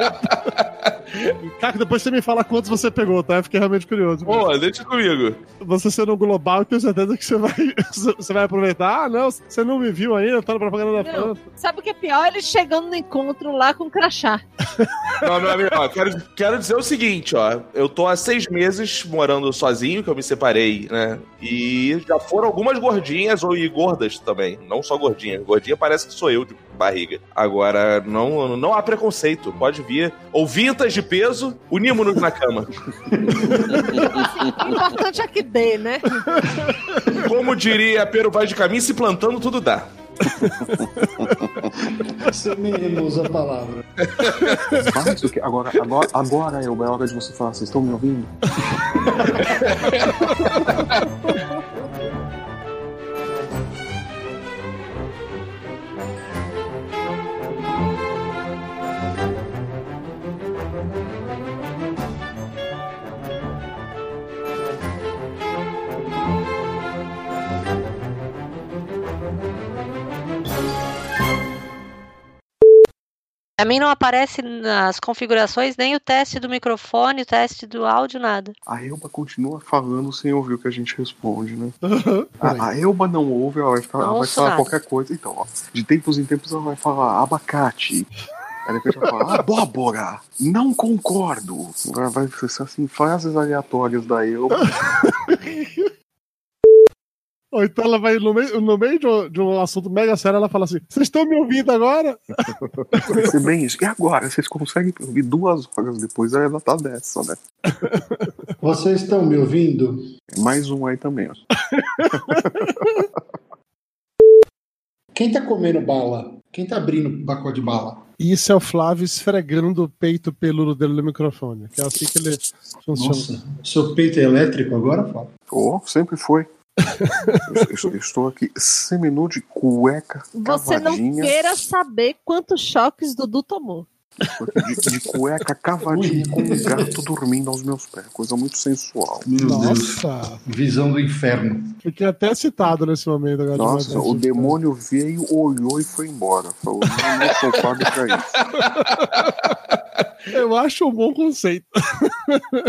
Caco, depois você me fala quantos você pegou, tá? Eu fiquei realmente curioso. Pô, deixa comigo. Você sendo um global, eu tenho certeza que você vai, *laughs* você vai aproveitar. Ah, não, você não me viu ainda, tá na propaganda da Fanta. sabe o que é pior? Ele chegando no encontro lá com crachá. *laughs* Não, meu amigo, ó, quero, quero dizer o seguinte, ó. Eu tô há seis meses morando sozinho, que eu me separei, né? E já foram algumas gordinhas ou e gordas também. Não só gordinhas. Gordinha parece que sou eu, de barriga. Agora, não, não há preconceito. Pode vir. Ouvintas de peso, unimos-nos na cama. O importante é que dê, né? Como diria Pero Vaz de Caminho, se plantando tudo dá. Semeemos a palavra. Mais do que. Agora, agora, agora é a hora de você falar, vocês estão me ouvindo? *laughs* A mim não aparece nas configurações nem o teste do microfone, o teste do áudio, nada. A Elba continua falando sem ouvir o que a gente responde, né? A, a Elba não ouve, ela vai, falar, ela vai falar nada. qualquer coisa. Então, ó, de tempos em tempos ela vai falar abacate. Aí depois vai falar abóbora. Não concordo. Vai ser assim, frases aleatórias da Elba. *laughs* Ou então ela vai no meio, no meio de, um, de um assunto mega sério, ela fala assim: Vocês estão me ouvindo agora? *laughs* Vai ser bem isso. E agora? Vocês conseguem ouvir duas horas depois? Ela tá dessa, né? *laughs* Vocês estão me ouvindo? Mais um aí também, ó. *laughs* Quem tá comendo bala? Quem tá abrindo pacote de bala? Isso é o Flávio esfregando o peito peludo dele no microfone. Que é assim que ele funciona. Nossa, seu peito é elétrico agora, Fábio? Oh, sempre foi. Eu, estou aqui seminu de cueca, Você não cavadinha, queira saber quantos choques Dudu tomou. De, de cueca cavadinha com um gato dormindo aos meus pés. Coisa muito sensual. Meu Nossa. Visão do inferno. Fiquei até citado nesse momento agora. de Nossa, o demônio veio, olhou e foi embora. Falou, não, não sou pago pra isso. *laughs* Eu acho um bom conceito.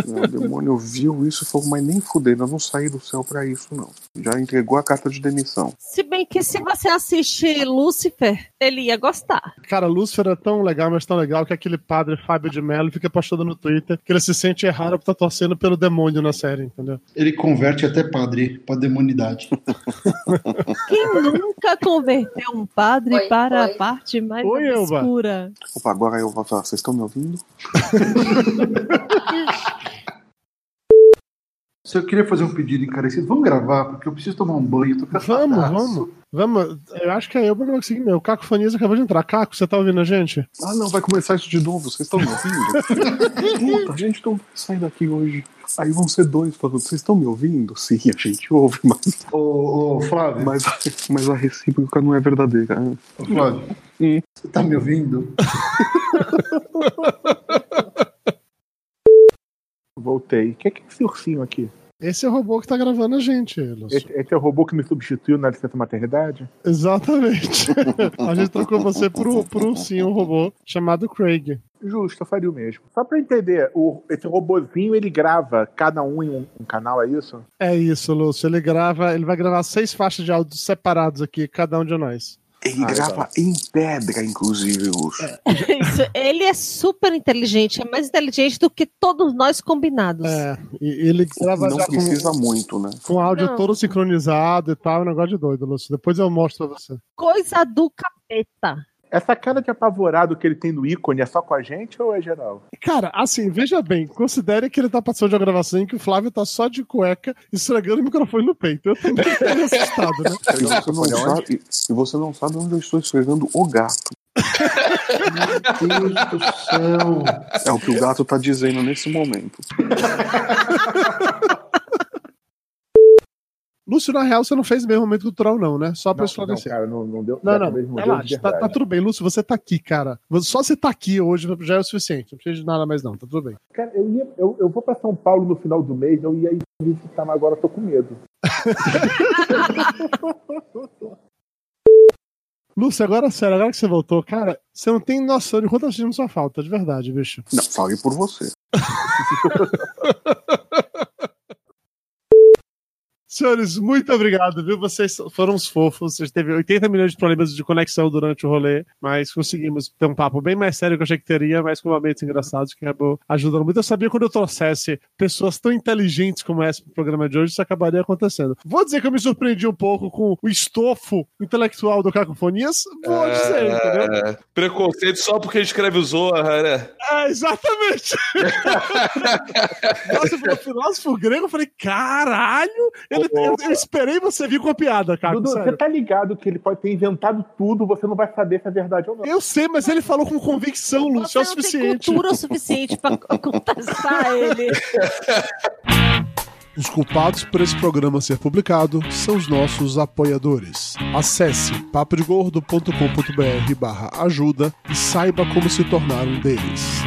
Não, o demônio viu isso e falou, mas nem fudendo, eu não saí do céu pra isso, não. Já entregou a carta de demissão. Se bem que se você assiste Lúcifer, ele ia gostar. Cara, Lúcifer é tão legal, mas tão legal que aquele padre Fábio de Mello fica postando no Twitter que ele se sente errado por estar torcendo pelo demônio na série, entendeu? Ele converte até padre pra demonidade. *laughs* Quem nunca converteu um padre Oi, para oi. a parte mais Oi, Elba. obscura? Opa, agora eu vou falar, vocês estão me ouvindo? *laughs* Se eu queria fazer um pedido encarecido, vamos gravar, porque eu preciso tomar um banho. Tô Vamos, vamos. Vamos. Eu acho que é eu não vou conseguir meu. O Caco Fanias acabou de entrar. Caco, você tá ouvindo a gente? Ah, não, vai começar isso de novo, vocês estão me ouvindo? *laughs* Puta, a gente não vai sair daqui hoje. Aí vão ser dois falando, vocês estão me ouvindo? Sim, a gente ouve, mas, Ô, ô, Flávio, mas, a- mas a recíproca não é verdadeira. né? ô, Flávio, você tá me ouvindo? *laughs* Voltei. O que é, que é esse ursinho aqui? Esse é o robô que tá gravando a gente, Lúcio. Esse, esse é o robô que me substituiu na licença maternidade? Exatamente. *laughs* a gente trocou você por um sim, um robô chamado Craig. Justo, eu faria o mesmo. Só pra entender, o, esse robozinho ele grava cada um em um, um canal, é isso? É isso, Lúcio. Ele grava, ele vai gravar seis faixas de áudio separados aqui, cada um de nós. Ele Ah, em pedra, inclusive, Lúcio. *laughs* Isso, ele é super inteligente, é mais inteligente do que todos nós combinados. É, ele grava Não já com, precisa muito, né? com áudio Não. todo sincronizado e tal, é um negócio de doido, Lúcio. Depois eu mostro pra você. Coisa do capeta. Essa cara de apavorado que ele tem no ícone é só com a gente ou é geral? Cara, assim, veja bem, considere que ele tá passando de uma gravação em que o Flávio tá só de cueca esfregando o microfone no peito. Eu também tô assustado, né? *laughs* E você, não sabe, e você não sabe onde eu estou esfregando o gato. Meu Deus do céu. É o que o gato tá dizendo nesse momento. *laughs* Lúcio, na real, você não fez bem momento cultural, não, né? Só pra Não, não, esclarecer. cara, não, não deu. Não, não, de relaxa, tá, tá tudo bem. Lúcio, você tá aqui, cara. Só você tá aqui hoje já é o suficiente. Não precisa de nada mais, não. Tá tudo bem. Cara, eu, ia, eu, eu vou pra São Paulo no final do mês, eu ia visitar, mas agora eu tô com medo. *laughs* Lúcio, agora sério, agora que você voltou, cara, você não tem noção de quanto eu sinto sua falta, de verdade, bicho. Não, fale por você. *laughs* Senhores, muito obrigado, viu? Vocês foram uns fofos. Vocês teve 80 milhões de problemas de conexão durante o rolê, mas conseguimos ter um papo bem mais sério que eu achei que teria, mas com momentos engraçados que acabou ajudando muito. Eu sabia que quando eu trouxesse pessoas tão inteligentes como essa pro programa de hoje, isso acabaria acontecendo. Vou dizer que eu me surpreendi um pouco com o estofo intelectual do Cacofonias. Vou dizer, entendeu? É, preconceito só porque escreve Zorra, né? É, exatamente. *laughs* Nossa, falou filósofo grego, eu falei, caralho, eu, eu esperei você vir com a piada, cara. Dudu, você tá ligado que ele pode ter inventado tudo, você não vai saber se é verdade ou não. Eu sei, mas ele falou com convicção, Lúcio, é o Não tem suficiente. cultura o suficiente pra contestar ele. Os culpados por esse programa ser publicado são os nossos apoiadores. Acesse papodegordo.com.br barra ajuda e saiba como se tornar um deles.